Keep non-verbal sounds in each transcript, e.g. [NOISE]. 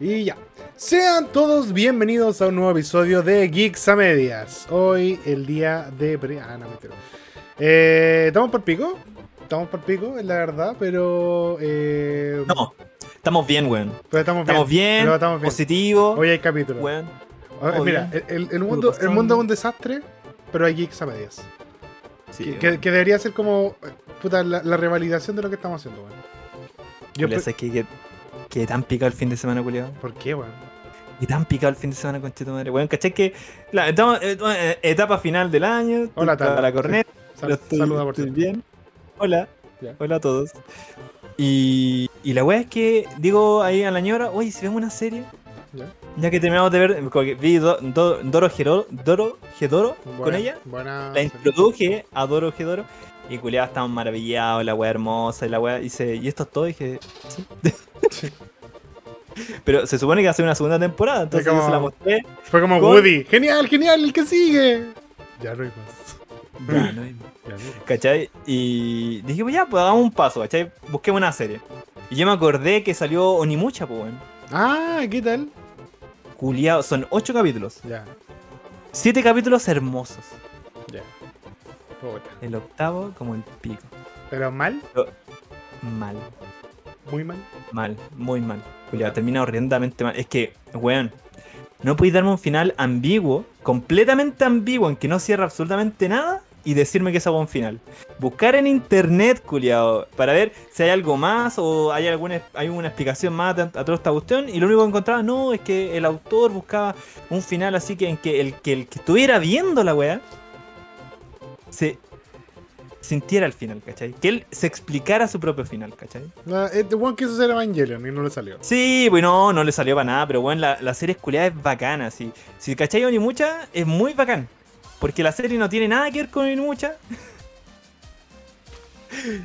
Y ya. Sean todos bienvenidos a un nuevo episodio de Geeks a Medias. Hoy, el día de. pre- Ah, no, mentira. Eh, ¿Estamos por pico? Estamos por pico, es la verdad, pero. Eh, No, estamos bien, weón. pero estamos bien. Estamos bien, pero estamos bien. positivo, Hoy hay capítulo. weón. Ver, mira, el, el mundo, el mundo es un desastre, pero hay Geeks a Medias. Sí, que, que- que debería ser como. Puta, la, la revalidación de lo que estamos haciendo, weón. Yo ¿sabes qué? que, que tan picado el fin de semana, culiado. ¿Por qué, weón? Y tan picado el fin de semana, conchito madre. Weón, ¿cachai? Que la, estamos, eh, eh, etapa final del año. Hola, para la corneta. Sal- estoy, saluda, por estoy bien. Hola. Hola a todos. Y, y la weá es que digo ahí a la ñora, oye, si vemos una serie, ¿Ya? ya que terminamos de ver, porque vi Do- Do- Doro Gedoro, Doro Gedoro con ella. Buena. La introduje a Doro Gedoro y culiado estaban maravillados, la weá hermosa y la weá dice, ¿y esto es todo? Y dije, sí. [LAUGHS] Pero se supone que va a ser una segunda temporada, entonces como- yo se la mostré. Fue como Con- Woody. Genial, genial, el que sigue. Ya no hay más. Ya, no hay más. Ya no hay más. ¿Cachai? Y dije, pues ya, pues hagamos un paso, ¿cachai? Busquemos una serie. Y yo me acordé que salió Onimucha, pues weón. Ah, ¿qué tal? Culiado, son ocho capítulos. Ya, Siete capítulos hermosos. Puta. El octavo como el pico. Pero mal, Mal. muy mal. Mal, muy mal. Culiado, termina horrendamente mal. Es que, weón, no podéis darme un final ambiguo, completamente ambiguo, en que no cierra absolutamente nada, y decirme que es un final. Buscar en internet, culiado, para ver si hay algo más o hay alguna hay una explicación más a, a toda esta cuestión, y lo único que encontraba, no, es que el autor buscaba un final así que en que el que, el que estuviera viendo la weá se sintiera el final, ¿cachai? Que él se explicara su propio final, ¿cachai? Ah, Este one quiso ser Evangelion y no le salió. Sí, pues no, no le salió para nada, pero bueno, la, la serie esculiada es bacana, sí. Si cachai Onimucha, es muy bacán. Porque la serie no tiene nada que ver con Onimucha. [LAUGHS]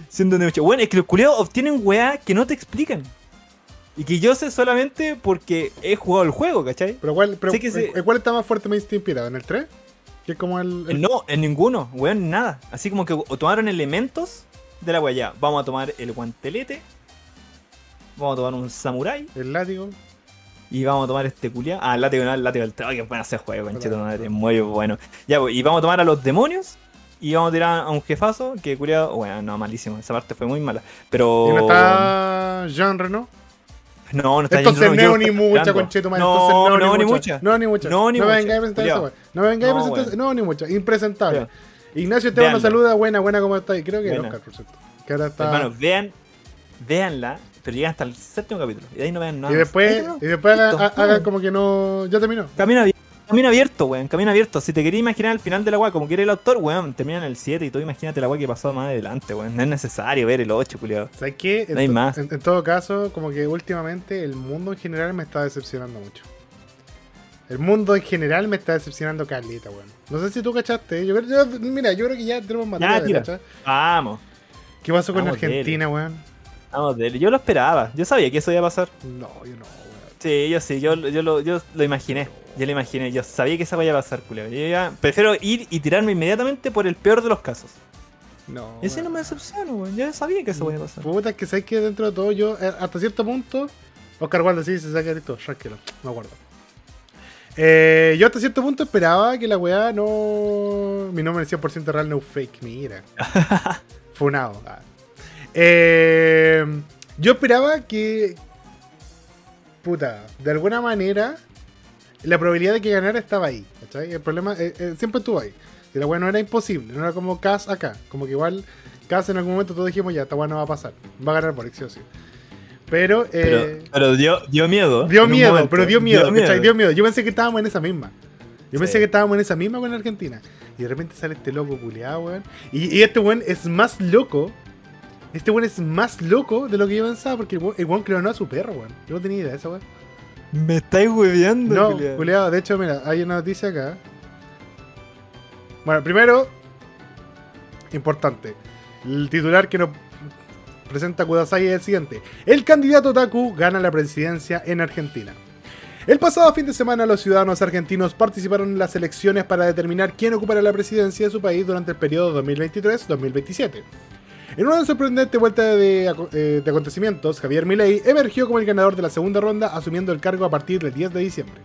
Siendo Onimucha. Bueno, es que los culiados obtienen weá que no te explican. Y que yo sé solamente porque he jugado el juego, ¿cachai? Pero ¿cuál, pero, Sí que sí. eh, ¿cuál está más fuertemente inspirado? ¿En el 3? Que como el. el- No, en ninguno, weón, nada. Así como que tomaron elementos de la weá. Vamos a tomar el guantelete. Vamos a tomar un samurái. el látigo. Y vamos a tomar este culiado. Ah, el látigo no, el látigo del trago, que bueno ese juego, conchito madre, muy bueno. Ya, pues, y vamos a tomar a los demonios. Y vamos a tirar a un jefazo. Que culiado, bueno, no, malísimo. Esa parte fue muy mala. Pero. Y no está Jean Reno. No, no está Entonces yendo, no ni mucha, concheto, madre. No, no, no, ni ni mucha. No, ni mucha. No, ni mucha. vengáis a presentar weá. No vengáis a presentar. weón. No, ni mucha. Impresentable. Ignacio Esteban nos Veanla. saluda. Buena, buena, ¿cómo estáis? Creo que Buena. Oscar, por cierto. Que ahora está. Hermano, vean. Véanla. Pero llegan hasta el séptimo capítulo. Y de ahí no vean nada. y después, y después hagan como que no. Ya terminó. Camino abierto. Camino abierto, weón. Camino abierto. Si te querías imaginar el final de la weá como quiere el autor, weón, termina en el 7 y tú imagínate la weá que pasó más adelante, weón. No es necesario ver el 8, culiado. ¿Sabes qué? En, No hay más. En, en todo caso, como que últimamente el mundo en general me está decepcionando mucho. El mundo en general me está decepcionando caleta, weón. No sé si tú cachaste. Yo, creo- yo- mira, yo creo que ya tenemos materia cachar. Vamos. ¿Qué pasó con Vamos. Argentina, weón? Vamos. Yo lo esperaba. Yo sabía que eso iba a pasar. No, yo no. Sí, yo sí. Yo, yo, lo, yo lo imaginé. Yo lo imaginé. Yo sabía que esa iba a pasar, culiado. Yo ya prefiero ir y tirarme inmediatamente por el peor de los casos. No. Y así no me decepciono, weón. Yo sabía que eso iba a pasar. Puta, es que sabes que dentro de todo yo, eh, hasta cierto punto, Oscar Waldo sí se saca esto, tranquilo, me acuerdo. Eh, yo hasta cierto punto esperaba que la weá no. Mi nombre es 100% real, no fake, mira. [LAUGHS] Funado. ah. Eh, yo esperaba que. Puta, de alguna manera, la probabilidad de que ganara estaba ahí. ¿cachai? El problema eh, eh, siempre estuvo ahí. Y la weá no era imposible, no era como Cass acá. Como que igual Cass en algún momento todos dijimos ya, esta weá no va a pasar. Va a ganar Boric, sí o sí. Pero, eh, pero dio, dio miedo. dio miedo, momento. pero dio miedo. Dio miedo. Yo pensé que estábamos en esa misma. Yo Sí. pensé que estábamos en esa misma con Argentina. Y de repente sale este loco culiado, weón. Y, y este weón es más loco. Este weón es más loco de lo que yo pensaba porque el weón, clonó a su perro, weón. Yo no tenía idea de eso, weón. Me estáis hueveando, No, culiado. De hecho, mira, hay una noticia acá. Bueno, primero, importante. El titular que nos presenta Kudasai es el siguiente. El candidato Taku gana la presidencia en Argentina. El pasado fin de semana los ciudadanos argentinos participaron en las elecciones para determinar quién ocupará la presidencia de su país durante el periodo 2023-2027. En una sorprendente vuelta de, eh, de acontecimientos, Javier Milei emergió como el ganador de la segunda ronda, asumiendo el cargo a partir del 10 de diciembre.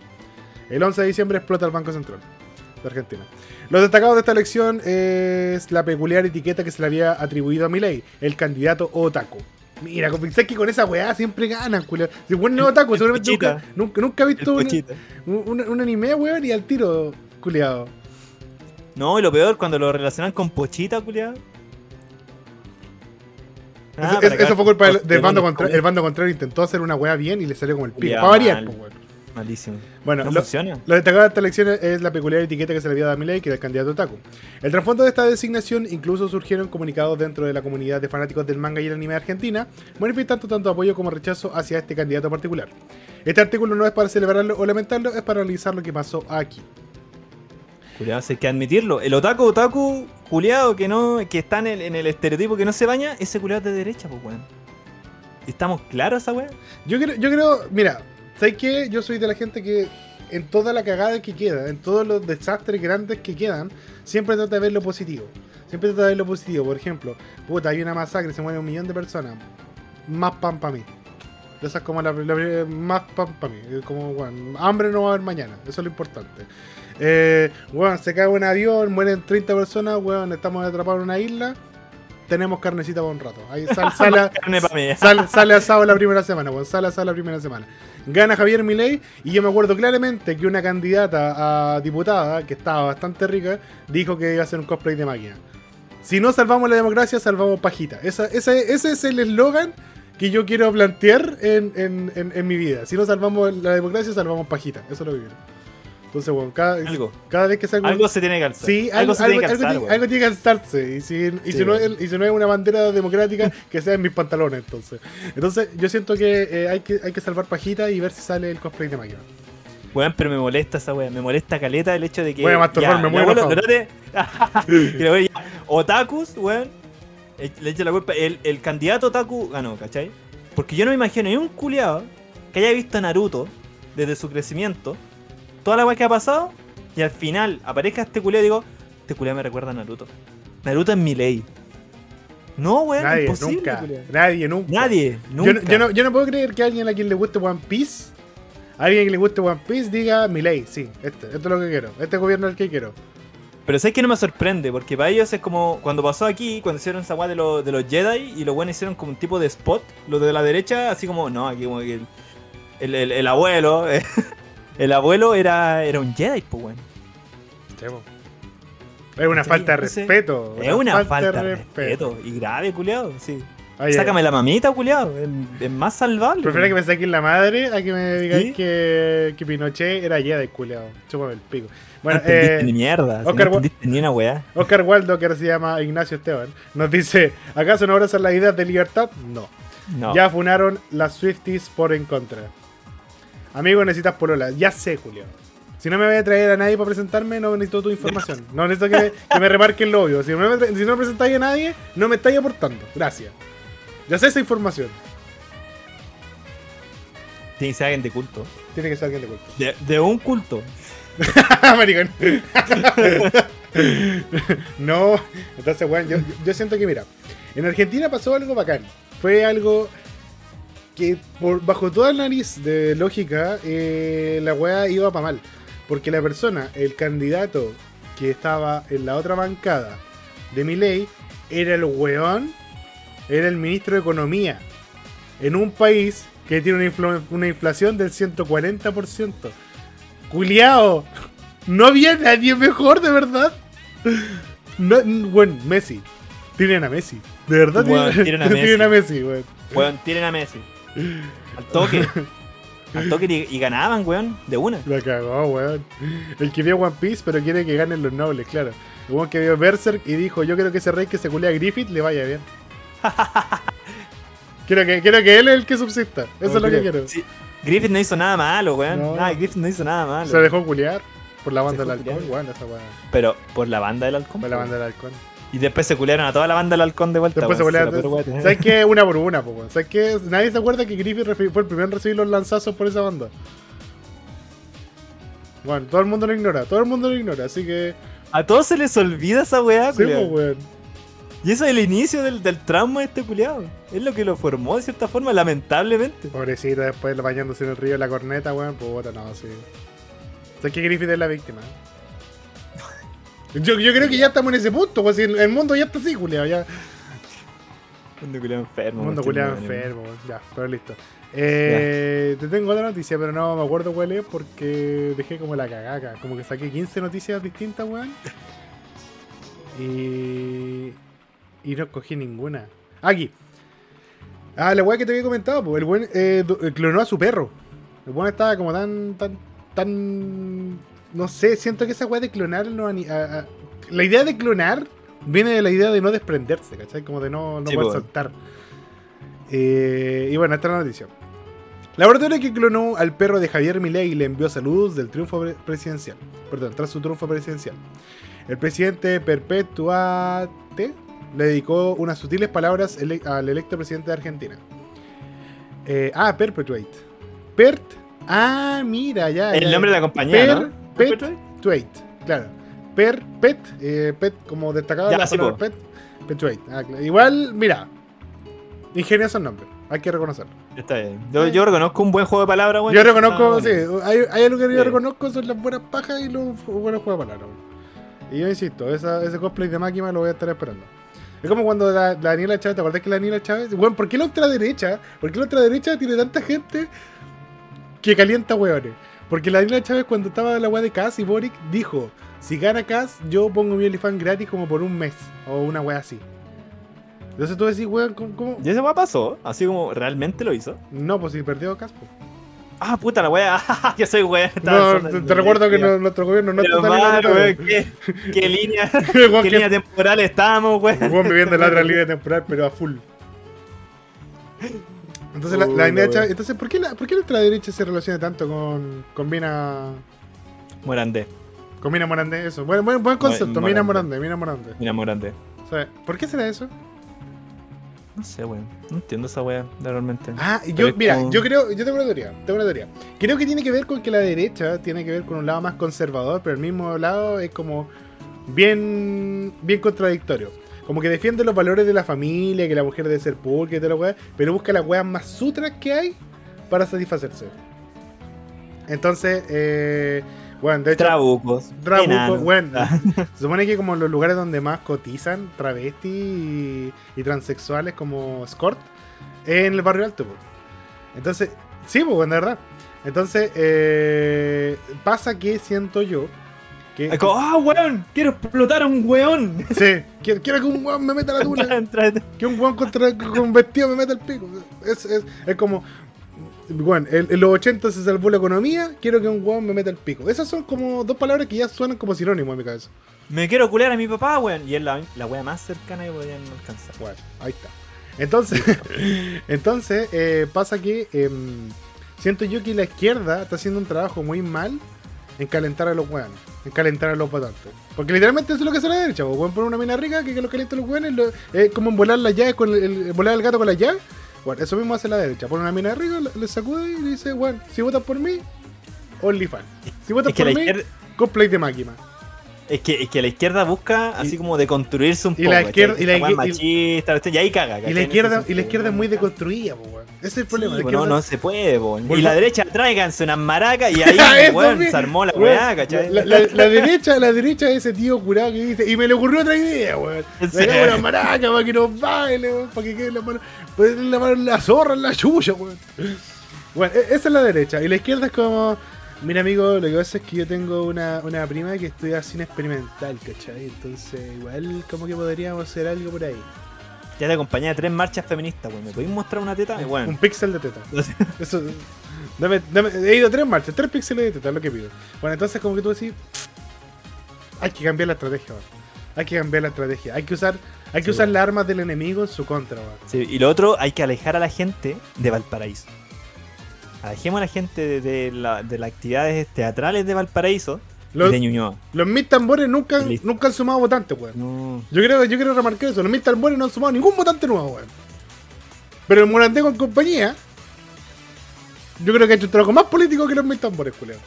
El 11 de diciembre explota el Banco Central de Argentina. Lo destacado de esta elección es la peculiar etiqueta que se le había atribuido a Milei, el candidato otaku. Mira, pensás que con esa weá siempre ganan, culiao. Si weón no otaku, seguramente nunca, nunca, nunca visto un, un- un anime, weón, y al tiro, culiado. No, y lo peor, cuando lo relacionan con Pochita, culiado. Ah, Eso- eso, fue culpa del, del bando contrario. El bando contrario intentó hacer una weá bien y le salió como el pico. Para variar, pues, weón. Malísimo. Bueno, no lo, funciona. lo destacado de esta elección es la peculiar etiqueta que se le había dado a Milei, que era el candidato otaku. El trasfondo de esta designación incluso surgieron comunicados dentro de la comunidad de fanáticos del manga y el anime de Argentina, manifestando tanto apoyo como rechazo hacia este candidato particular. Este artículo no es para celebrarlo o lamentarlo, es para analizar lo que pasó aquí. Culiado, hay que admitirlo. El otaku, otaku, culiado, que no, que está en el, en el estereotipo que no se baña, ese culiado es de derecha, pues weón. ¿Estamos claros esa weá? Yo creo, yo creo, mira, ¿sabes qué? Yo soy de la gente que en toda la cagada que queda, en todos los desastres grandes que quedan, siempre trata de ver lo positivo. Siempre trata de ver lo positivo. Por ejemplo, puta, hay una masacre, se muere un millón de personas. Más pan para mí. Esa es como la, la- más pan para mí. Como, bueno, hambre no va a haber mañana. Eso es lo importante. Eh, se cae un avión, mueren 30 personas, weón, estamos atrapados en una isla. Tenemos carnecita para un rato. Ahí sal- [LAUGHS] sale, mí. [LAUGHS] Sale, asado la primera semana, weón. Sale asado la primera semana. Gana Javier Milei y yo me acuerdo claramente que una candidata a diputada, que estaba bastante rica, dijo que iba a hacer un cosplay de máquina. Si no salvamos la democracia, salvamos pajita. Esa, ese, ese es el eslogan que yo quiero plantear en, en- en- en mi vida. Si no salvamos la democracia, salvamos pajita. Eso es lo que quiero. Entonces, bueno, cada, Algo. cada vez que salgo... Algo se tiene que alzar. Sí, algo algo, se tiene que algo alzar, tiene- weón. algo tiene que alzarse. Y si, y, Sí, si no, weón. es- y si no es una bandera democrática, que sea en mis pantalones, entonces. Entonces, yo siento que, eh, hay que hay que salvar pajita y ver si sale el cosplay de máquina. Weón, pero me molesta esa weá. Me molesta caleta el hecho de que. Voy a ya, abuelo, enojado. espérate. [LAUGHS] [LAUGHS] Que la wea ya- Otakus, weón. eh, Le echa la culpa. El, el candidato Otaku ganó, ¿cachai? Porque yo no me imagino ni un culiado que haya visto a Naruto desde su crecimiento, toda la weá que ha pasado, y al final aparezca este culiado y digo, este culiado me recuerda a Naruto. Naruto es mi ley. No, weón, nadie, imposible, nunca. culiao. Nadie, nunca. Nadie, nunca. yo no, yo no puedo creer que alguien a quien le guste One Piece, alguien que le guste One Piece diga mi ley, sí, este, esto es lo que quiero, este gobierno es el que quiero. Pero sabes que no me sorprende, porque para ellos es como cuando pasó aquí, cuando hicieron esa weá de, lo- de los Jedi y los buenos hicieron como un tipo de spot, los de la derecha, así como, no, aquí como que el, el, el- el abuelo, [LAUGHS] el abuelo era, era un Jedi, pues weón. Es una falta de respeto. Es una falta de respeto. Y grave, culiado, sí. Sácame la mamita, culiado. Es, más salvable. Prefiero que me saquen la madre a que me digáis ¿Sí? que, que Pinochet era Jedi, culiado. Chúpame el pico. Bueno, no eh, ni mierda. si Oscar no entendiste ni una weá. Oscar Waldo, que ahora se llama Ignacio Esteban, nos dice: ¿Acaso no abrazan la idea de libertad? No. No. Ya funaron las Swifties por en contra. Amigo, necesitas polola. Ya sé, Julio. Si no me voy a traer a nadie para presentarme, no necesito tu [LAUGHS] información. No necesito que, que me remarquen lo obvio. Si no, me, si no presentáis a nadie, no me estáis aportando. Gracias. Ya sé esa información. Tiene que ser alguien de culto. Tiene que ser alguien de culto. De, de un culto. [LAUGHS] Maricón. [LAUGHS] no, entonces, bueno, yo, yo siento que, mira, en Argentina pasó algo bacán. Fue algo que, por, bajo toda la nariz de lógica, eh, la weá iba para mal. Porque la persona, el candidato que estaba en la otra bancada de mi ley, era el weón, era el ministro de Economía. En un país que tiene una, influ- una inflación del 140%. Culeado. No había nadie mejor, de verdad. No, bueno, Messi. Tienen a Messi. De verdad Weón, tienen, tienen a [LAUGHS] tienen a Messi, weón. Weón, tienen a Messi. Al toque. Al toque y, y ganaban, weón, de una. La cagó, weón. El que vio One Piece, pero quiere que ganen los nobles, claro. El weón que vio Berserk y dijo: Yo quiero que ese rey que se culea a Griffith le vaya bien. [LAUGHS] quiero, que, quiero que él es el que subsista. Eso es lo que quiero. Sí, Griffith no hizo nada malo, weón. No. Griffith no hizo nada malo. Se dejó culiar por la banda del halcón, weón, esa weá. Pero por la banda del halcón. Por la banda del halcón. Y después se culearon a toda la banda del halcón de vuelta. Después se culearon. Se puro weón. ¿Sabes qué? Una por una, po, weón. ¿Sabes qué? Nadie se acuerda que Griffith fue el primero en recibir los lanzazos por esa banda. Bueno, todo el mundo lo ignora, todo el mundo lo ignora, así que. A todos se les olvida esa weá, Sí, culiao. po, weón. Y eso es el inicio del, del trauma de este culiado. Es lo que lo formó de cierta forma, lamentablemente. Pobrecito, después bañándose en el río la corneta, weón. Puta, no, sí. O sea, que Griffith es la víctima. Yo, yo creo que ya estamos en ese punto, pues el, mundo ya está así, culiado. Ya. Mundo culiado enfermo. Mundo culiado enfermo, weón. Ya, pero listo. Eh, te tengo otra noticia, pero no me acuerdo cuál es porque dejé como la cagaca. Como que saqué 15 noticias distintas, weón. Y. Y no escogí ninguna. Aquí. Ah, la weá que te había comentado, pues el buen eh, eh, clonó a su perro. El buen estaba como tan, tan, tan. No sé, siento que esa weá de clonar no ani- a- a- La idea de clonar viene de la idea de no desprenderse, ¿cachai? Como de no, no Sí, poder soltar. Eh, y bueno, esta es la noticia. Laboratorio que clonó al perro de Javier Milei le envió saludos del triunfo pre- presidencial. Perdón, tras su triunfo presidencial. El presidente Perpetuate le dedicó unas sutiles palabras ele- al electo presidente de Argentina. Eh, ah, Perpetuate. Pert. Ah, mira, ya. El ya. nombre de la compañía, ¿no? Per- Perpetuate, claro. Per, pet, eh, pet, como destacado Ya, la sí, palabra po. pet. Perpetuate. Ah, claro. Igual, mira. Ingenioso el nombre, hay que reconocerlo. Está bien. Yo, yo reconozco un buen juego de palabras, weón. yo reconozco, Está sí, bueno. hay, hay algo que yo reconozco, son las buenas pajas y los buenos juegos de palabras. Y yo insisto, esa- ese cosplay de máquina lo voy a estar esperando. Es como cuando la, la Daniela Chávez, ¿te acordás que la Daniela Chávez? Bueno, ¿por qué la ultraderecha? ¿Por qué la ultraderecha tiene tanta gente que calienta hueones? Porque la Daniela Chávez cuando estaba en la weá de Cass y Boric dijo, si gana Cass, yo pongo mi OnlyFans gratis como por un mes. O una weá así. Entonces tú decís, weón, ¿cómo? cómo? Y ese weá pasó, así como realmente lo hizo. No, pues si perdió Cass, pues. Ah, puta la weá. [LAUGHS] Yo soy weá. No, te, te recuerdo que no- nuestro gobierno no Pero está tan weón, ¿qué, qué [LAUGHS] línea, qué línea temporal estamos, weón. Weón viviendo en la otra [LAUGHS] línea temporal, pero a full. Entonces, la, la weón. entonces ¿por, qué la, ¿por qué la ultraderecha se relaciona tanto con, con Mina, Morandé, con Mina Morandé? Eso, buen, buen, buen concepto, Mo- Mina Morandé. Morandé, Mina Morandé. mira Morandé. O sea, ¿Por qué será eso? No sé, weón. No entiendo esa weá, realmente. Ah, yo, mira, como- yo creo, yo tengo una teoría, tengo una teoría. Creo que tiene que ver con que la derecha tiene que ver con un lado más conservador, pero el mismo lado es como bien, bien contradictorio. Como que defiende los valores de la familia, que la mujer debe ser pulcra y toda la weá, pero busca las weas más sutras que hay para satisfacerse. Entonces, eh, bueno, de hecho, Trabucos. Trabuco, enanos. bueno. Ah, [LAUGHS] se supone que como los lugares donde más cotizan travestis y, y transexuales como escort es en el barrio alto. po. Entonces, sí, pues, de verdad. Entonces, eh, pasa que siento yo. Es como, ah, weón, quiero explotar a un weón. Sí, quiero, quiero que un weón me meta la [LAUGHS] tula. Que un weón contra, con vestido me meta el pico. Es, es, es como... Bueno, en, en los 80 se salvó la economía, quiero que un weón me meta el pico. Esas son como dos palabras que ya suenan como sinónimos en mi cabeza. Me quiero culear a mi papá, weón. Y es la, la wea más cercana que podían alcanzar. Bueno, ahí está. Entonces, [LAUGHS] entonces eh, pasa que em, siento yo que la izquierda está haciendo un trabajo muy mal en calentar a los hueones, en calentar a los votantes. Porque literalmente eso es lo que hace la derecha, pues, pueden poner una mina rica que, que lo calienta a los hueones, lo- es como en volar las llaves con el, el- volar al gato con las llaves. Bueno, eso mismo hace la derecha, pone una mina rica, le, sacude y le dice, bueno, si votas por mí, OnlyFans. Si votas Es que por la mí, izquierda- cosplay de máquina. Es que, es que la izquierda busca así como de construirse un y poco. la izquierda- ¿cachai? y la machista, ¿viste? y ahí caga. Y la izquierda, y la izquierda es muy deconstruida, pues, weón. Ese es el problema. Sí, la pues no, no se puede, po. Y la derecha, tráiganse unas maracas y [LAUGHS] ahí, weón, se armó la weá, ¿cachai? La, la- la derecha, la derecha es ese tío curado que dice, y me le ocurrió otra idea, weón. [LAUGHS] Sí. Sacamos una maraca para que nos baile, weón, para que quede la mano, ponerle la mano en la zorra, en la chucha, weón. Bueno, e- esa es la derecha. Y la izquierda es como, mira amigo, lo que pasa es que yo tengo una, una prima que estudia cine experimental, ¿cachai? Entonces, igual como que podríamos hacer algo por ahí. Ya te acompañé a tres marchas feministas, weón. ¿Me podéis mostrar una teta? Un bueno. píxel de teta. [LAUGHS] Eso, dame, dame- he ido a tres marchas, tres píxeles de teta, es lo que pido. Bueno, entonces como que tú decís, hay que cambiar la estrategia. Hay que cambiar la estrategia. Hay que usar, hay que Sí, usar las armas del enemigo en su contra, weón. Sí, y lo otro, hay que alejar a la gente de Valparaíso. Alejemos a la gente de, de la- de las actividades teatrales de Valparaíso Los, de Ñuñoa. los mil tambores nunca, listo. nunca han sumado votantes, weón. No. Yo creo, yo quiero remarcar eso. Los mil tambores no han sumado ningún votante nuevo, weón. Pero el Morandé con compañía, yo creo que ha hecho un trabajo más político que los mil tambores, culeo.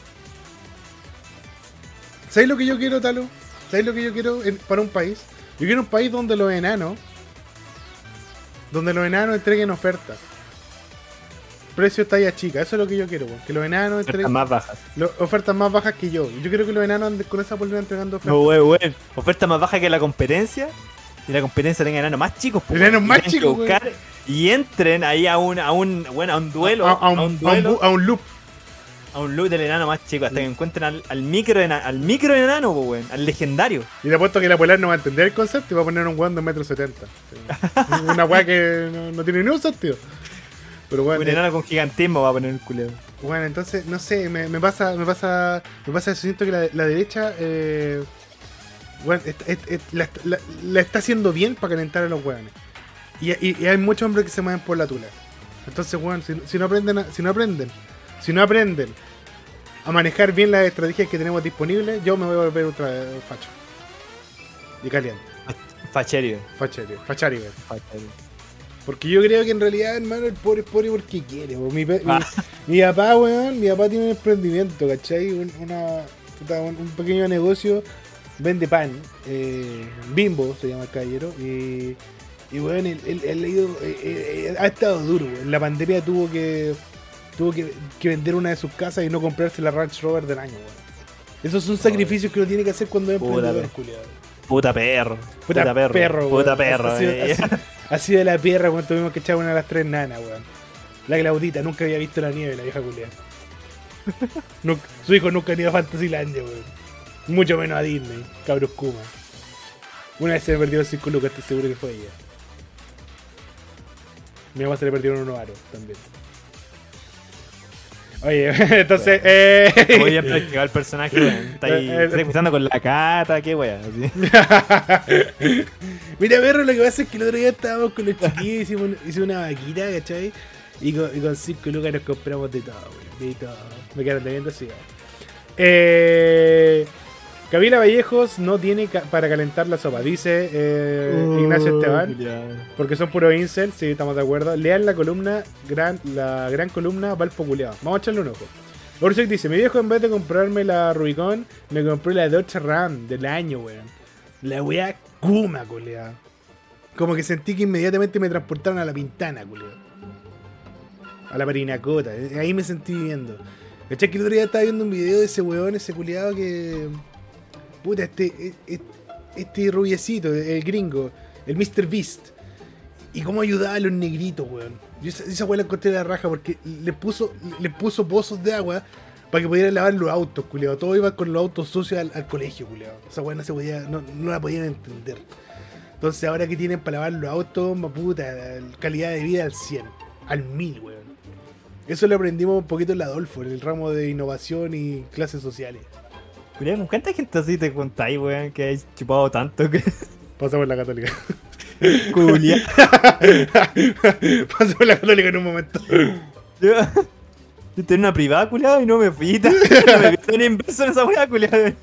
¿Sabéis lo que yo quiero, Talo? ¿Sabéis lo que yo quiero en- para un país? Yo quiero un país donde los enanos donde los enanos entreguen ofertas. Precio talla chica, eso es lo que yo quiero, weón. Que los enanos Ofertas entreguen más bajas. lo- ofertas más bajas que yo. Yo quiero que los enanos anden con esa polera entregando ofertas. No, weón, weón. Oferta más baja que la competencia. Y la competencia tenga enanos más chicos. po, Enanos más chicos, buscar Y entren ahí a un, a un, bueno, a un duelo. a, a un, a un a un duelo. a un loop. a un look del enano más chico hasta que encuentren al, al micro ena- al micro enano, po, weón, al legendario. Y te apuesto que la polar no va a entender el concepto y va a poner un weón de metro setenta. [LAUGHS] Una weá que no, no tiene ni un sentido. Pero bueno, un enano con gigantismo va a poner el culeo. bueno, entonces, no sé, me, me pasa, me pasa, me pasa eso, siento que la, la derecha, eh, bueno, la, la- la está haciendo bien para calentar a los weones. Y, y- y hay muchos hombres que se mueven por la tula. Entonces, weón, si, si no aprenden, a- si no aprenden, si no aprenden a manejar bien las estrategias que tenemos disponibles, yo me voy a volver ultra facho. Y caliente. Facherio. Fachario, fachario. Porque yo creo que en realidad, hermano, el pobre es pobre porque quiere. Mi, Ah. mi papá, weón, mi papá tiene un emprendimiento, ¿cachai? Un, una, un, pequeño negocio, vende pan, eh, bimbo se llama el caballero, y, y weón, él, él- él ha, ido, eh, eh, ha estado duro, weón. En la pandemia tuvo que tuvo que, que vender una de sus casas y no comprarse la Ranch Rover del año, weón. Esos son sacrificios que uno tiene que hacer cuando es emprendedor, culiado. Puta perro. Puta, Puta, perro. perro, Puta perro. Así, eh. así- así de la perra cuando tuvimos que echar una de las tres nanas, weón. La Claudita nunca había visto la nieve, la vieja. [LAUGHS] Nunca- su hijo nunca ha ido a Fantasylandia, weón. Mucho menos a Disney, cabros Kuma. Una vez se le perdieron 5 lucas, estoy seguro que fue ella. Mi mamá se le perdieron unos aros también. Oye, [LAUGHS] entonces, eh. Muy bien practicado el personaje, weón. Está ahí Eh, eh, escuchando con la cata, qué weón. [LAUGHS] Mira, perro, lo que pasa es que el otro día estábamos con los chiquillos, hicimos, hicimos una vaquita, ¿cachai? Y con, y con 5 lucas nos compramos de todo, weón, de todo. Me quedaron debiendo así, weón. Eh, Camila Vallejos no tiene ca- para calentar la sopa, dice eh, Ignacio Oh, Esteban. Porque son puros incel, sí, estamos de acuerdo. Lean la columna, gran, la gran columna Valpo Culeado. Vamos a echarle un ojo. Borsek dice, mi viejo en vez de comprarme la Rubicon, me compré la Dodge Ram del año, weón. La weá Kuma, culeado. Como que sentí que inmediatamente me transportaron a la Pintana, culeado. A la Parinacota. eh, Ahí me sentí viviendo. ¿Cachai? Que el otro día estaba viendo un video de ese weón, ese culeado que... Puta, este... este este rubiecito, el gringo, el Mr. Beast. Y cómo ayudaba a los negritos, weón. Yo esa, esa weá la encontré de la raja porque le puso, le puso pozos de agua para que pudieran lavar los autos, culiado. Todos iban con los autos sucios al, colegio, culiado. Esa weá no se podía, no, no la podían entender. Entonces ahora que tienen para lavar los autos, puta, calidad de vida al 100, al 1000, weón. Eso lo aprendimos un poquito en la Adolfo, en el ramo de innovación y clases sociales. ¿Con cuánta gente así te contáis, weón, que hay chupado tanto que. [LAUGHS] Pasamos la católica. Culia. [LAUGHS] Pasamos la católica en un momento. Yo, yo tenía una privada, culiado, y no me fui. [LAUGHS] No me vi ni inverso en esa weá, culiado.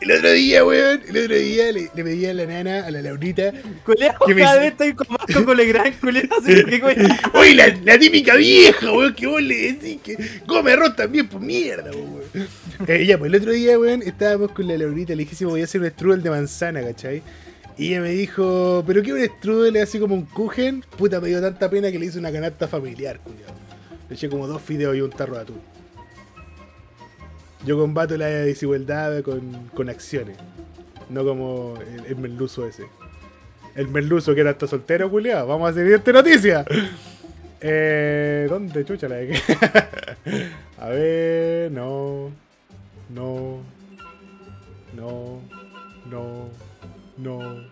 El otro día, weón, el otro día le, le pedí a la nana, a la Laurita, Culiado, ¿Qué me cada hice? vez estoy con Marco con Legrand, weón. [LAUGHS] ¡Uy, la, la típica vieja, weón! Que vos le decís que come arroz también, pues mierda, weón. Eh, ya, pues el otro día, weón, estábamos con la Laurita, le dije si voy a hacer un strudel de manzana, ¿cachai? Y ella me dijo, ¿pero qué un strudel es así como un kuchen? Puta, me dio tanta pena que le hice una canasta familiar, culiado. Le eché como dos fideos y un tarro de atún. Yo combato la desigualdad con, con acciones, no como el, merluzo ese. El merluzo que era hasta soltero, culiado. Vamos a seguir esta noticia. Eh, ¿Dónde chucha la dejé? [LAUGHS] a ver, no. No. No. No. No.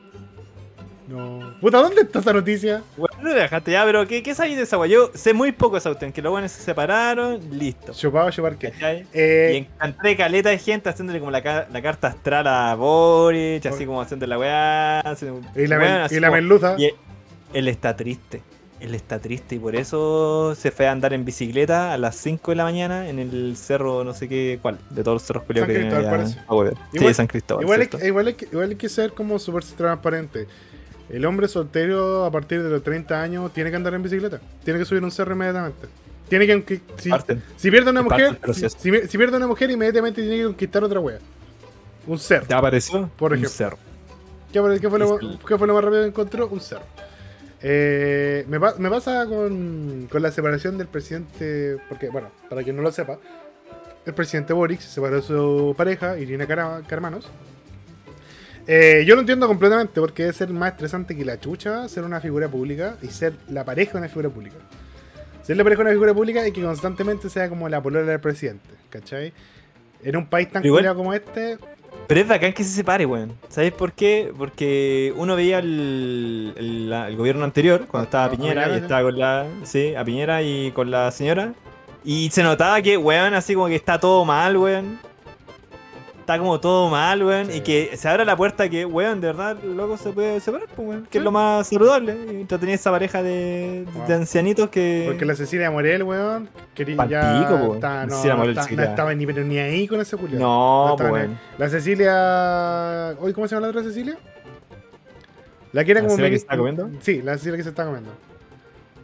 No. Puta, ¿dónde está esa noticia? Bueno, no dejaste ya, pero ¿qué, qué sabes de esa? Yo sé muy poco de esa cuestión, que los buenos se separaron, listo. Chupado, chupar qué. Eh, Y encontré caleta de gente haciéndole como la, la carta astral a Boric, así como haciendo la weá. y la, así y la como- merluza. y él, está triste. Él está triste y por eso se fue a andar en bicicleta a las 5 de la mañana en el cerro, no sé qué, cuál, de todos los cerros culiados San que Cristóbal, parece. a Huever. Igual- Sí, San Cristóbal. Igual hay, ¿cierto? que- igual, hay que, igual hay que ser como súper transparente. El hombre soltero a partir de los 30 años tiene que andar en bicicleta. Tiene que subir un cerro inmediatamente. Tiene que conqui- si, pierde una mujer, si, si- pierde una mujer inmediatamente tiene que conquistar otra wea. Un cerro. ¿Te apareció? Por Un ejemplo. cerro. ¿Qué fue, qué fue lo, Sí. qué fue lo más rápido que encontró? Un cerro. Eh, me, pa- me pasa con, con la separación del presidente, porque, bueno, para quien no lo sepa, el presidente Boric se separó de su pareja, Irina Cara- Carmanos. Eh, yo lo entiendo completamente, porque debe ser más estresante que la chucha ser una figura pública y ser la pareja de una figura pública. Ser la pareja de una figura pública y que constantemente sea como la polola del presidente, ¿cachai? En un país tan culiao como este, Pero es bacán que se separe, weón. ¿Sabéis por qué? Porque uno veía el, el- la- el gobierno anterior, cuando estaba A- a Piñera, y estaba con la. Sí, a Piñera y con la señora. Y se notaba que, weón, así como que está todo mal, weón. Está como todo mal, weón. Sí. Y que se abre la puerta que, weón, de verdad, loco se puede separar, pues, weón. Que Sí. es lo más saludable. Y tenía esa pareja de, Wow. de ancianitos que. Porque la Cecilia Morel, weón, quería Pal ya. está- no, Cecilia no Morel está- no estaba ni, pero ni ahí con ese culiao. No, weón. La Cecilia. Hoy, ¿cómo se llama la otra Cecilia? La que era ¿La como. Cecilia que se está comiendo? Sí, la Cecilia que se está comiendo.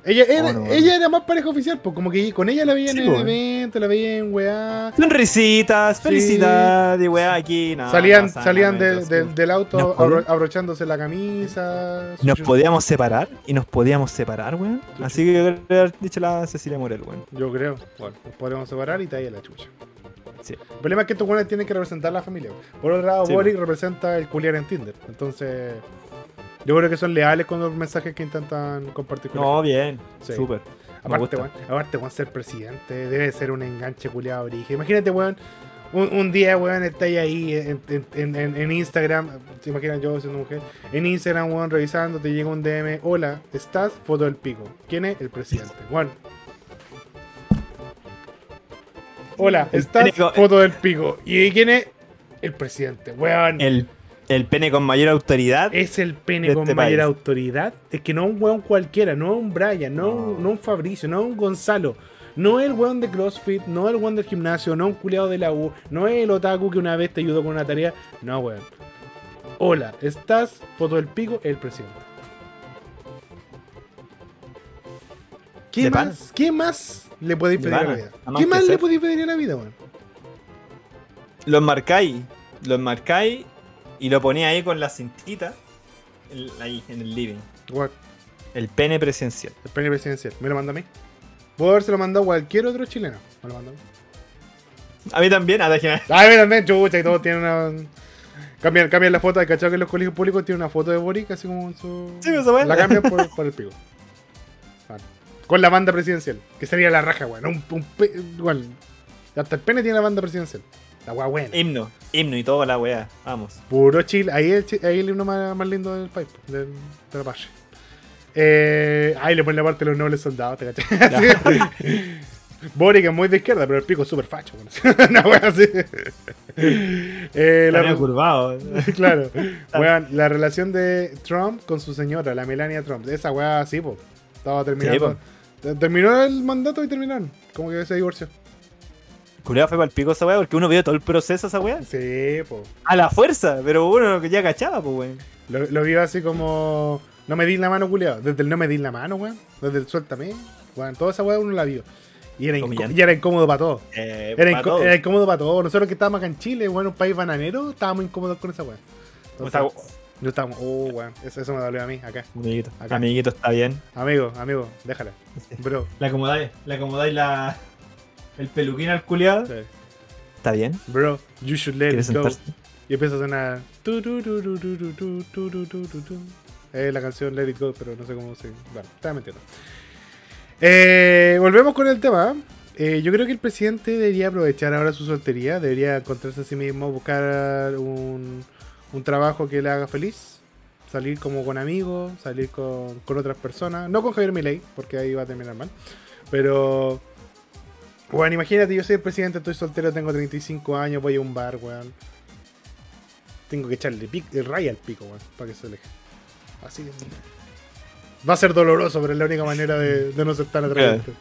Ella era, Oh, no, ella era más pareja oficial, pues como que con ella la veían Sí, en el evento, la veían en weá. Sonrisitas, felicidad y weá aquí. No, salían no salían del auto abro- podíamos- abrochándose la camisa. Nos podíamos separar y nos podíamos separar, weón. Así que yo creo que haber dicho la Cecilia Morel, weón. Yo creo. Bueno, nos podríamos separar y te ahí a la chucha. Sí. El problema es que estos buenos tienen que representar a la familia. Por otro lado, Sí, Boric representa el culiar en Tinder. Entonces, yo creo que son leales con los mensajes que intentan compartir con No, bien. Súper. Aparte, weón, aparte, weón, ser presidente debe ser un enganche culiado origen. Imagínate, weón, un, un día, weón, estáis ahí en, en- en- en- en Instagram. ¿Te imaginas yo siendo mujer? En Instagram, weón, revisando, te llega un DM. Hola, ¿estás? Foto del pico. ¿Quién es? El presidente. Weón. Hola, ¿estás? Foto del pico. ¿Y quién es? El presidente. Weón. El, el pene con mayor autoridad. Es el pene con este mayor país. autoridad. Es que no es un weón cualquiera, no es un Brian, no, No. un Fabricio, no es un Gonzalo. No es el weón de CrossFit, no es el weón del gimnasio, no es un culiado de la U, no es el otaku que una vez te ayudó con una tarea. No, weón. Hola, ¿estás? Foto del pico, el presidente. ¿Qué más? ¿Qué más le podéis pedir a la vida? ¿Qué más le podéis pedir a la vida, weón? Lo enmarcáis. Lo enmarcáis y lo ponía ahí con la cintita. el- ahí, en el living. Weón, El pene presidencial. El pene presidencial. ¿Me lo manda a mí? Puedo habérselo mandado a cualquier otro chileno. Me lo mandó a mí. A mí también, a la. Ah, [LAUGHS] mira, también, chucha, y todos tienen una. Cambian, cambian la foto, hay cachado que en los colegios públicos tienen una foto de Boric así como en su. Sí, esa weá. La cambian por, [LAUGHS] por el pico. Vale. Con la banda presidencial, que sería la raja, weón. Un, un pe- igual. Hasta el pene tiene la banda presidencial. La weá buena. Himno, himno y toda la weá. Vamos. Puro Chile. Ahí es el, ahí el himno más, más lindo del país, del- de la patria. Eh, ahí le ponen la parte de los nobles soldados, ¿te cachai? [LAUGHS] Sí. Boric es muy de izquierda, pero el pico es súper facho. [LAUGHS] Una wea así. Eh, la- curvado. [LAUGHS] claro. Weón, la relación de Trump con su señora, la Melania Trump. Esa weá así, po. Estaba terminando. Te- Terminó el mandato y terminaron. Como que se divorció. Culeado fue para el pico esa weá porque uno vio todo el proceso esa weá. Sí, po. A la fuerza, pero uno que ya cachaba, pues weón. Lo, lo vio así como. No me di la mano, culiado. Desde el no me di la mano, weón. Desde el suéltame. Weón, toda esa weá uno la vio. Y era, inco- Humillante. y era incómodo para todos. Eh, Era, pa' todo. era incómodo para todos. Nosotros que estábamos acá en Chile, weón, un país bananero, estábamos incómodos con esa weá. O Entonces, sea, no estábamos. Oh, weón. Eso, eso me dolió a mí, acá. amiguito, Acá. amiguito está bien. Amigo, amigo, déjala. Bro. Le acomodáis, le acomodáis la. El peluquín al culiado. Sí. ¿Está bien? Bro, you should let it go. Y empieza a sonar. Es la canción Let It Go, pero no sé cómo se. Bueno, estaba metiendo. Eh, volvemos con el tema. Yo creo que el presidente debería aprovechar ahora su soltería, debería encontrarse a sí mismo, buscar un, trabajo que le haga feliz, salir como con amigos, salir con, otras personas, no con Javier Milei, porque ahí va a terminar mal, pero bueno, imagínate, yo soy el presidente, estoy soltero, tengo 35 años, voy a un bar, weón. Tengo que echarle pic- el raya al pico, weón, para que se aleje. Así que- Va a ser doloroso, pero es la única manera de, de no ser tan atrayente.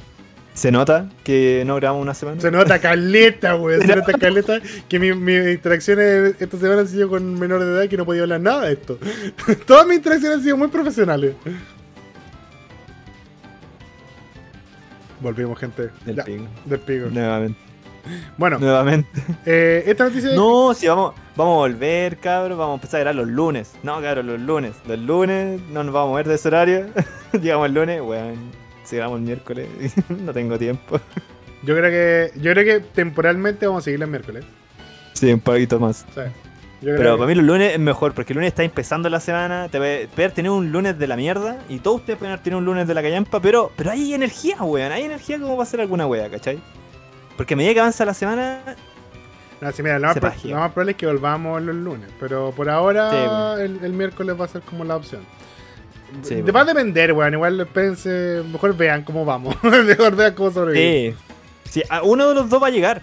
Se nota que no grabamos una semana. Se nota caleta, weón. Se nota [LAUGHS] caleta que mi- mis interacciones esta semana han sido con menores de edad que no podía hablar nada de esto. [LAUGHS] Todas mis interacciones han sido muy profesionales. Volvimos, gente. Del Ya, pico. del pico. Nuevamente. Bueno, Nuevamente. eh, esta noticia. No, si vamos, vamos a volver, cabros, vamos a empezar a grabar los lunes. No, cabros, los lunes. Los lunes no nos vamos a mover de ese horario. [LAUGHS] Llegamos el lunes, weón. Si grabamos el miércoles, [LAUGHS] no tengo tiempo. Yo creo que yo creo que temporalmente vamos a seguir el miércoles. Sí, un poquito más. Sí. Pero para mí los lunes es mejor, porque el lunes está empezando la semana, te tener un lunes de la mierda, y todos ustedes pueden tener un lunes de la callampa, pero, pero hay energía, weón, hay energía como va a ser alguna wea, ¿cachai? Porque a medida que avanza la semana, No, sí, mira, lo más, Se pro- pajea. lo más probable es que volvamos los lunes. Pero por ahora Sí, el, el miércoles va a ser como la opción. Sí. Va a depender, weón. Igual espérense, mejor vean cómo vamos. [LAUGHS] mejor vean cómo sobrevivimos. sí, uno de los dos va a llegar.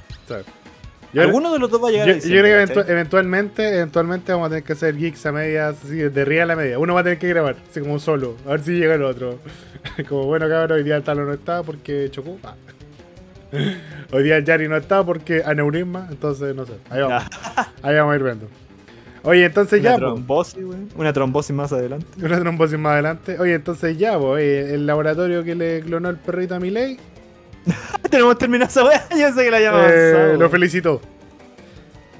Yo, Alguno de los dos va a yo- llegar. yo a creo diciembre, que ¿cachai? eventu- eventualmente, eventualmente vamos a tener que hacer geeks a medias, así, de ría a la media. Uno va a tener que grabar, así como solo. A ver si llega el otro. [LAUGHS] como bueno, cabrón, hoy día el talo no está porque chocó. Ah. [LAUGHS] Hoy día el Yari no está porque aneurisma, entonces no sé. Ahí vamos. Ahí vamos a ir viendo. Oye, entonces Una ya, trombosis, weón. Una trombosis más adelante. Una trombosis más adelante. Oye, entonces ya, oye, el laboratorio que le clonó el perrito a Miley, [LAUGHS] Tenemos terminado esa wea, [LAUGHS] yo sé que la llama eh, lo felicitó.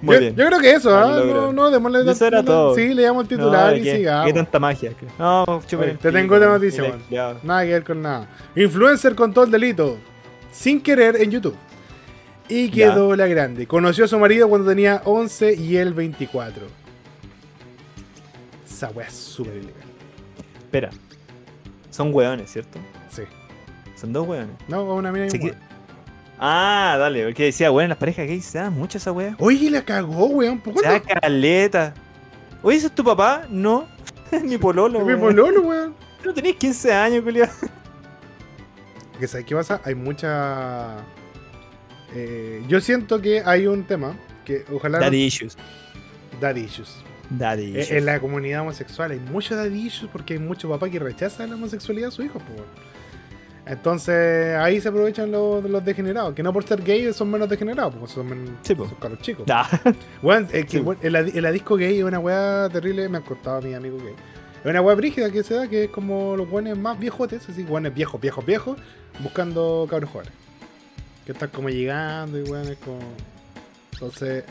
Muy yo, bien. yo creo que eso, Ah, No, no, démosle Eso era todo. Sí, le damos el titular No, y ¿qué- sigamos. ¿Qué tanta magia? No, Oye, te tengo otra noticia, culiao. Nada que ver con nada. Influencer contó el delito sin querer en YouTube. Y Ya. quedó la grande. Conoció a su marido cuando tenía 11 y él 24. Esa wea es súper ilegal. Espera. Son weones, ¿cierto? Son dos weones. No, una mina y un weón. Ah, dale, porque decía, weón, las parejas gays se dan mucho esa wea. Oye, la cagó, weón. ¿Por Se da cuándo? caleta. Oye, ¿ese es tu papá? No. [LAUGHS] Es mi pololo. Es mi weón. pololo, weón. No tenés 15 años, culiao. Que sabes qué pasa, hay mucha. eh, yo siento que hay un tema que ojalá. no- Daddy issues. Daddy issues. Daddy Eh, issues. En la comunidad homosexual hay mucho daddy issues porque hay muchos papás que rechazan la homosexualidad de su hijo. pues, weón. Entonces ahí se aprovechan los, los degenerados, que no por ser gay son menos degenerados, porque son, men- Sí, po. son caros chicos. Ah, [LAUGHS] Weón, es que, Sí. en la disco gay es una weá terrible, me han cortado a mi amigo gay. Es una weá brígida que se da, que es como los weones más viejotes, así, weones viejos, viejos, viejos, buscando cabros jóvenes. Que están como llegando y weones como. Entonces.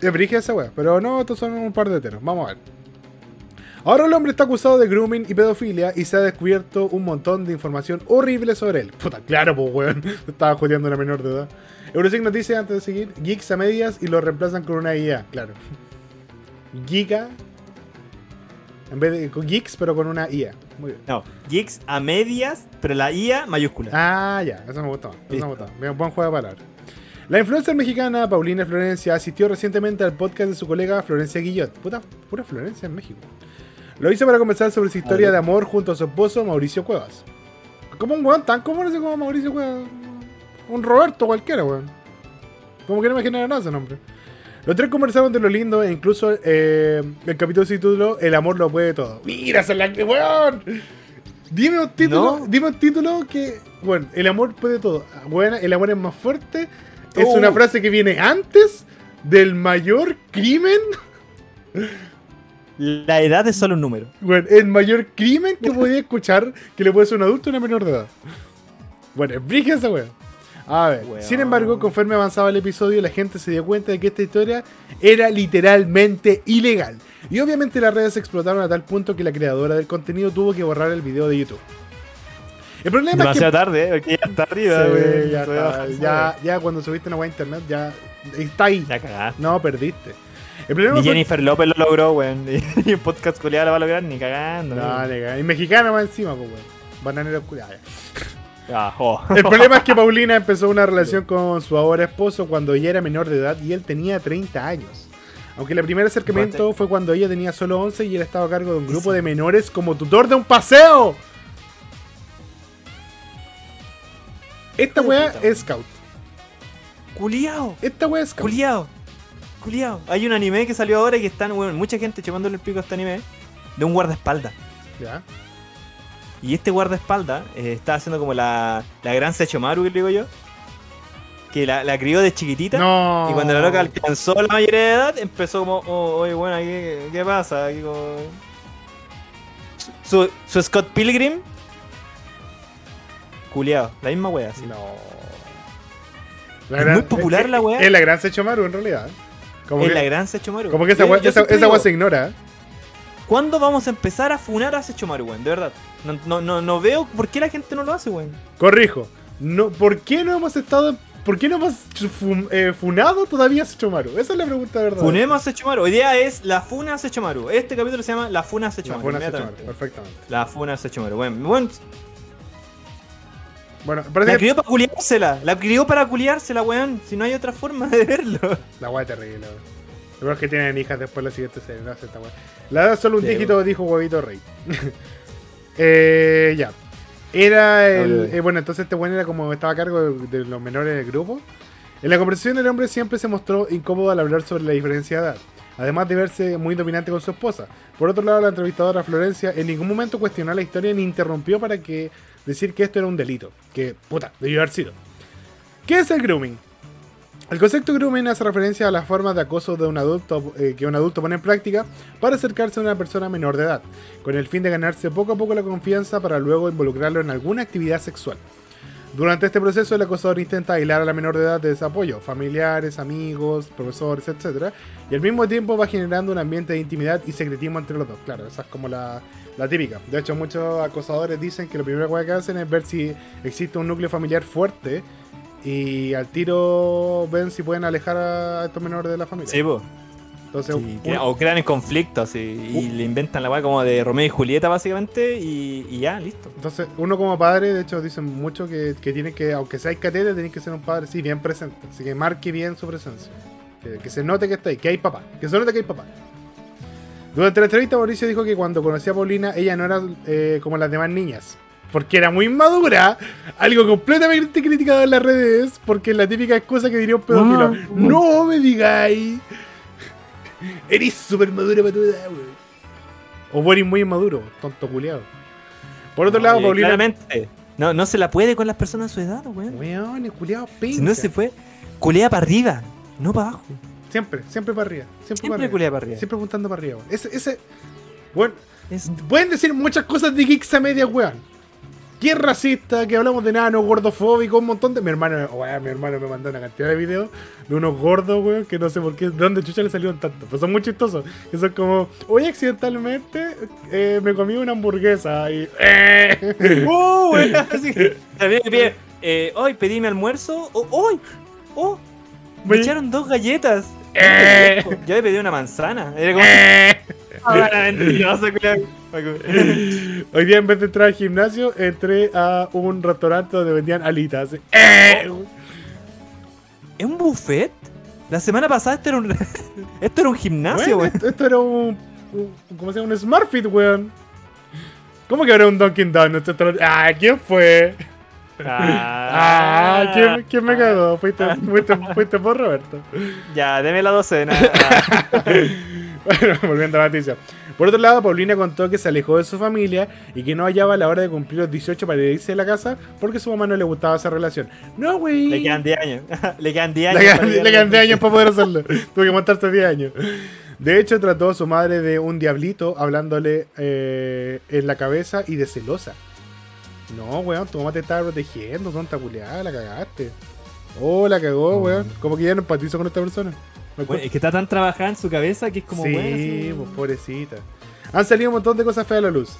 Es brígida esa weá, pero no, estos son un par de teros. Vamos a ver. Ahora el hombre está acusado de grooming y pedofilia y se ha descubierto un montón de información horrible sobre él. Puta, claro, pues weón. [LAUGHS] Estaba jodeando a una menor de edad. Eurosignos dice antes de seguir, geeks a medias y lo reemplazan con una IA, claro. Giga. En vez de con geeks, pero con una IA. Muy bien. no, geeks a medias, pero la IA mayúscula. Ah, ya, eso me gustó. Eso me gustó. Bien, buen juego de palabras. La influencer mexicana Paulina Florencia asistió recientemente al podcast de su colega Florencia Guillot. Puta, pura Florencia en México. Lo hizo para conversar sobre su historia de amor junto a su esposo Mauricio Cuevas. Como un weón tan común ese como Mauricio Cuevas. Un Roberto cualquiera, weón. Como que no me genera nada ese nombre. Los tres conversaron de lo lindo e incluso eh, el capítulo se tituló El amor lo puede todo. ¡Mira, esa es la que, weón! Dime un título, No. dime un título que, bueno, el amor puede todo. Bueno, el amor es más fuerte. Es Oh. una frase que viene antes del mayor crimen. La edad es solo un número. Bueno, el mayor crimen que podía escuchar que le puede ser un adulto a una menor de edad. Bueno, explica esa wea. A ver, Weón. sin embargo, conforme avanzaba el episodio, la gente se dio cuenta de que esta historia era literalmente ilegal. Y obviamente las redes explotaron a tal punto que la creadora del contenido tuvo que borrar el video de YouTube. El problema es que tarde, ¿eh? porque ya está arriba, Sí, ya, ya cuando subiste una web a internet, ya está ahí. Ya cagaste. No, perdiste. El problema Ni fue- Jennifer López lo logró, weón. [LAUGHS] Ni un podcast culiado lo va a lograr ni cagando. No, weón. nega. Y mexicana más encima, pues, weón. Bananera oscura. ya. Ah, jo. [LAUGHS] El problema es que [LAUGHS] Paulina empezó una relación con su ahora esposo cuando ella era menor de edad y él tenía 30 años. Aunque el primer acercamiento fue cuando ella tenía solo 11 y él estaba a cargo de un grupo de menores como tutor de un paseo. Esta weá es scout. Culiao. Esta weá es scout. Culiao. Culiao. Hay un anime que salió ahora y que están, weón, mucha gente chupándole el pico a este anime. De un guardaespaldas. Ya. Y este guardaespaldas eh, está haciendo como la, la gran Sechomaru, que le digo yo. Que la, la crió de chiquitita. No. Y cuando la loca alcanzó la mayoría de edad, empezó como, oh, oye, bueno, ¿qué, qué pasa? Aquí como... Su, su Scott Pilgrim. Culeado, la misma wea, sí. No. Es muy popular la weá. Es la gran Sechomaru en realidad. Como es que, la gran Sechomaru. como que esa weá esa, esa digo, se ignora. ¿Cuándo vamos a empezar a funar a Sechomaru, weón? De verdad. No, no, no, no veo por qué la gente no lo hace, weón. Corrijo. No, ¿Por qué no hemos estado. ¿Por qué no hemos eh, funado todavía a Sechomaru? Esa es la pregunta de verdad. Funemos a Sechomaru. Día es la funa a Sechomaru. Este capítulo se llama La funa a La Sechomaru. funa a. Sechomaru, perfectamente. La funa a Sechomaru. Bueno, bueno, Bueno, la parece crió para culiársela. La crió para culiársela, weón. Si no hay otra forma de verlo. la weá es terrible, weón. Lo peor es que tienen hijas después de la siguiente serie. No hace esta weá. La da solo un Sí, dígito, dijo huevito rey. [LAUGHS] eh, ya. Era el. Eh, bueno, entonces este weón era como estaba a cargo de, de los menores del grupo. En la conversación el hombre siempre se mostró incómodo al hablar sobre la diferencia de edad, además de verse muy dominante con su esposa. Por otro lado, la entrevistadora Florencia en ningún momento cuestionó la historia ni interrumpió para que decir que esto era un delito. Que, puta, debió haber sido. ¿Qué es el grooming? El concepto grooming hace referencia a las formas de acoso de un adulto eh, que un adulto pone en práctica para acercarse a una persona menor de edad, con el fin de ganarse poco a poco la confianza para luego involucrarlo en alguna actividad sexual. Durante este proceso, el acosador intenta aislar a la menor de edad de ese apoyo, familiares, amigos, profesores, etc. Y al mismo tiempo va generando un ambiente de intimidad y secretismo entre los dos. Claro, esa es como la, la típica. De hecho, muchos acosadores dicen que lo primero que hacen es ver si existe un núcleo familiar fuerte y al tiro ven si pueden alejar a estos menores de la familia. Sí, po. Entonces, Sí, crea- o crean conflictos y, y le inventan la weá como de Romeo y Julieta, básicamente, y, y ya, listo. entonces, uno como padre, de hecho, dicen mucho que, que tiene que, aunque sea catete, tiene que ser un padre, sí, bien presente. Así que marque bien su presencia. Que, que se note que está ahí, que hay papá. Que se note que hay papá. Durante la entrevista, Mauricio dijo que cuando conocía a Paulina, ella no era eh, como las demás niñas. Porque era muy madura, algo completamente criticado en las redes, porque es la típica excusa que diría un pedófilo. Ah. no me digáis. Eres súper madura para tu edad, weón. O eres muy inmaduro, tonto culiado. Por otro lado, Paulina. Claramente. No, no se la puede con las personas de su edad, weón. Weón, el culiado pincha. Si no se fue, culea para arriba, no para abajo. Siempre, siempre para arriba. Siempre, para arriba. culea para arriba. Siempre apuntando para arriba, weón. Ese, ese. Bueno, Es- pueden decir muchas cosas de Geeks a media, weón. Que es racista, que hablamos de nano, gordofóbico, un montón de. Mi hermano, weón, mi hermano me mandó una cantidad de videos de unos gordos, weón, que no sé por qué, de dónde chucha le salieron tanto. Pues son muy chistosos. Que son como, hoy accidentalmente eh, me comí una hamburguesa y. eh". ¡Oh, [LAUGHS] weón! [LAUGHS] Así que, eh, hoy pedí mi almuerzo. ¡Oh, hoy! ¡Oh! Me Me- echaron dos galletas. Eh. Yo le pedí una manzana. Era como. Eh. [LAUGHS] Ah. [LAUGHS] Hoy día en vez de entrar al gimnasio, entré a un restaurante donde vendían alitas. ¡Eh! ¿Es un buffet? La semana pasada esto era un, [LAUGHS] esto era un gimnasio, weón. esto, esto era un, un- ¿Cómo se llama? Un Smartfit, weón. ¿Cómo que era un Dunkin' Donuts? Ah, ¿quién fue? Ah, ¿quién, quién me cagó? Fuiste, fuiste, fuiste por Roberto. Ya, deme la docena. Ah, [LAUGHS] Bueno, volviendo a la noticia. Por otro lado, Paulina contó que se alejó de su familia y que no hallaba la hora de cumplir los 18 para irse de la casa porque su mamá no le gustaba esa relación. No, güey. Le quedan 10 años. [LAUGHS] Le quedan 10 Le años. para le llegar a quedan los 10 años para poder hacerlo. [LAUGHS] Tuvo que montarse 10 años. De hecho, trató a su madre de un diablito hablándole eh, en la cabeza y de celosa. No, weón, tu mamá te estaba protegiendo, tonta culiada, la cagaste. Oh, la cagó, weón. Como que ya no empatizo con esta persona. Bueno, es que está tan trabajada en su cabeza que es como sí, bueno. así- pues pobrecita. Han salido un montón de cosas feas a la luz.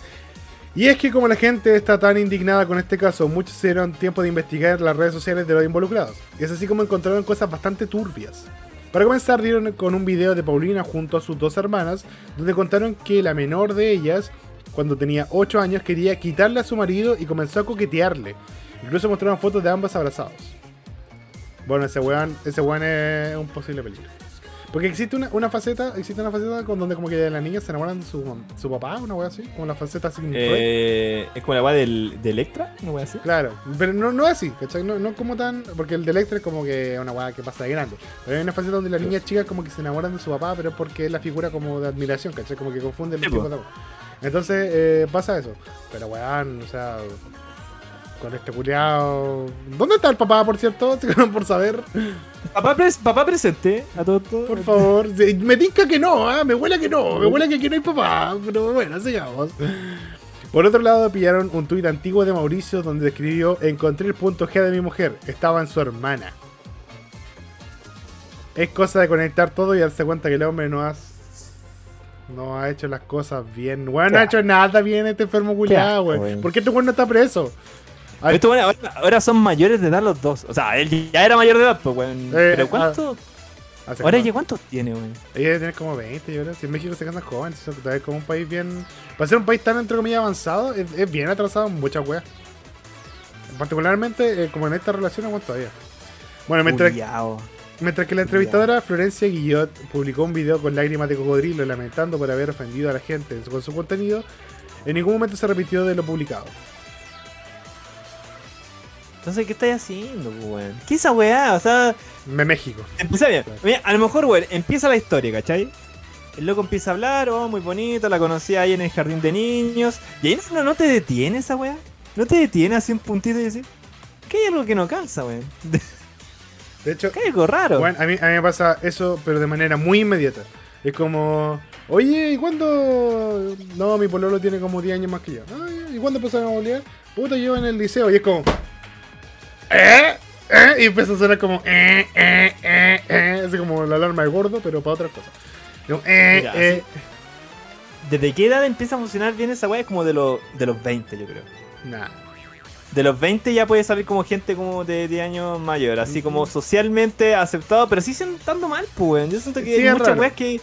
Y es que como la gente está tan indignada con este caso, muchos se dieron tiempo de investigar las redes sociales de los involucrados. Y es así como encontraron cosas bastante turbias. Para comenzar, dieron con un video de Paulina junto a sus dos hermanas, donde contaron que la menor de ellas, cuando tenía 8 años, quería quitarle a su marido y comenzó a coquetearle. Incluso mostraron fotos de ambos abrazados. Bueno, ese weón, ese weón es un posible peligro. Porque existe una, una faceta, existe una faceta con donde como que las niñas se enamoran de su, su papá, una wea así, como la faceta Freud. Eh, es como la weá del, de Electra, no voy a decir. Claro, pero no, no así, ¿cachai? No, no como tan. Porque el de Electra es como que es una weá que pasa de grande. Pero hay una faceta donde las niñas chicas como que se enamoran de su papá, pero es porque es la figura como de admiración, ¿cachai? Como que confunden los tipos po. de amor. Entonces eh, pasa eso. Pero weón, o sea. Con este culiao. ¿Dónde está el papá, por cierto? [LAUGHS] por saber. Papá, pres- papá presente a todo. Por favor. Me tinca que no, ¿ah? me huele que no, me huele que aquí no hay papá. Pero bueno, sigamos. Por otro lado, pillaron un tuit antiguo de Mauricio donde escribió: Encontré el punto G de mi mujer, estaba en su hermana. es cosa de conectar todo y darse cuenta que el hombre no ha, no ha hecho las cosas bien. Weón, no ha hecho nada bien este enfermo culiado, weón. ¿Por qué este weón no está preso? Ay, Esto, bueno, ahora, ahora son mayores de edad los dos. O sea, él ya era mayor de edad, pues, weón. Eh, Pero ¿cuánto? hace ahora ya cuántos tiene, weón? Ella debe tener como 20, yo creo. Si en México se casan jóvenes, es como un país bien. Para ser un país tan entre comillas avanzado, es, es bien atrasado en muchas weas. Particularmente, eh, como en esta relación, aguanta todavía. Bueno, mientras, Culiao. Mientras que la entrevistadora Florencia Guillot publicó un video con lágrimas de cocodrilo lamentando por haber ofendido a la gente con su contenido, en ningún momento se repitió de lo publicado. Entonces, ¿qué estáis haciendo, pues, weón? ¿Qué es esa weá? O sea, De México. empieza bien. Mira, a lo mejor, weón, empieza la historia, ¿cachai? El loco empieza a hablar, oh, muy bonito, la conocí ahí en el jardín de niños. Y ahí no, no te detiene esa weá. No te detiene así un puntito y decir, que hay algo que no calza, weón. [LAUGHS] De hecho, algo raro. Bueno, a mí, a mí me pasa eso, pero de manera muy inmediata. Es como, oye, ¿y cuándo? No, mi pololo tiene como 10 años más que yo. "Ay, ¿Y cuándo empezaron a bolear? Puta, yo en el liceo. Y es como, ¿eh? ¿eh? Y empieza a sonar como, eh, eh, eh, eh. Así como la alarma de gordo, pero para otras cosas. Como, eh, Mira, eh. ¿Desde qué edad empieza a funcionar bien esa weá? Es como de, los de los 20, yo creo. Nah. De los 20 ya puede salir como gente como de 10 años mayor, así como socialmente aceptado, pero sí estando mal, pues, weón. Yo siento que Sí, hay muchas weas que,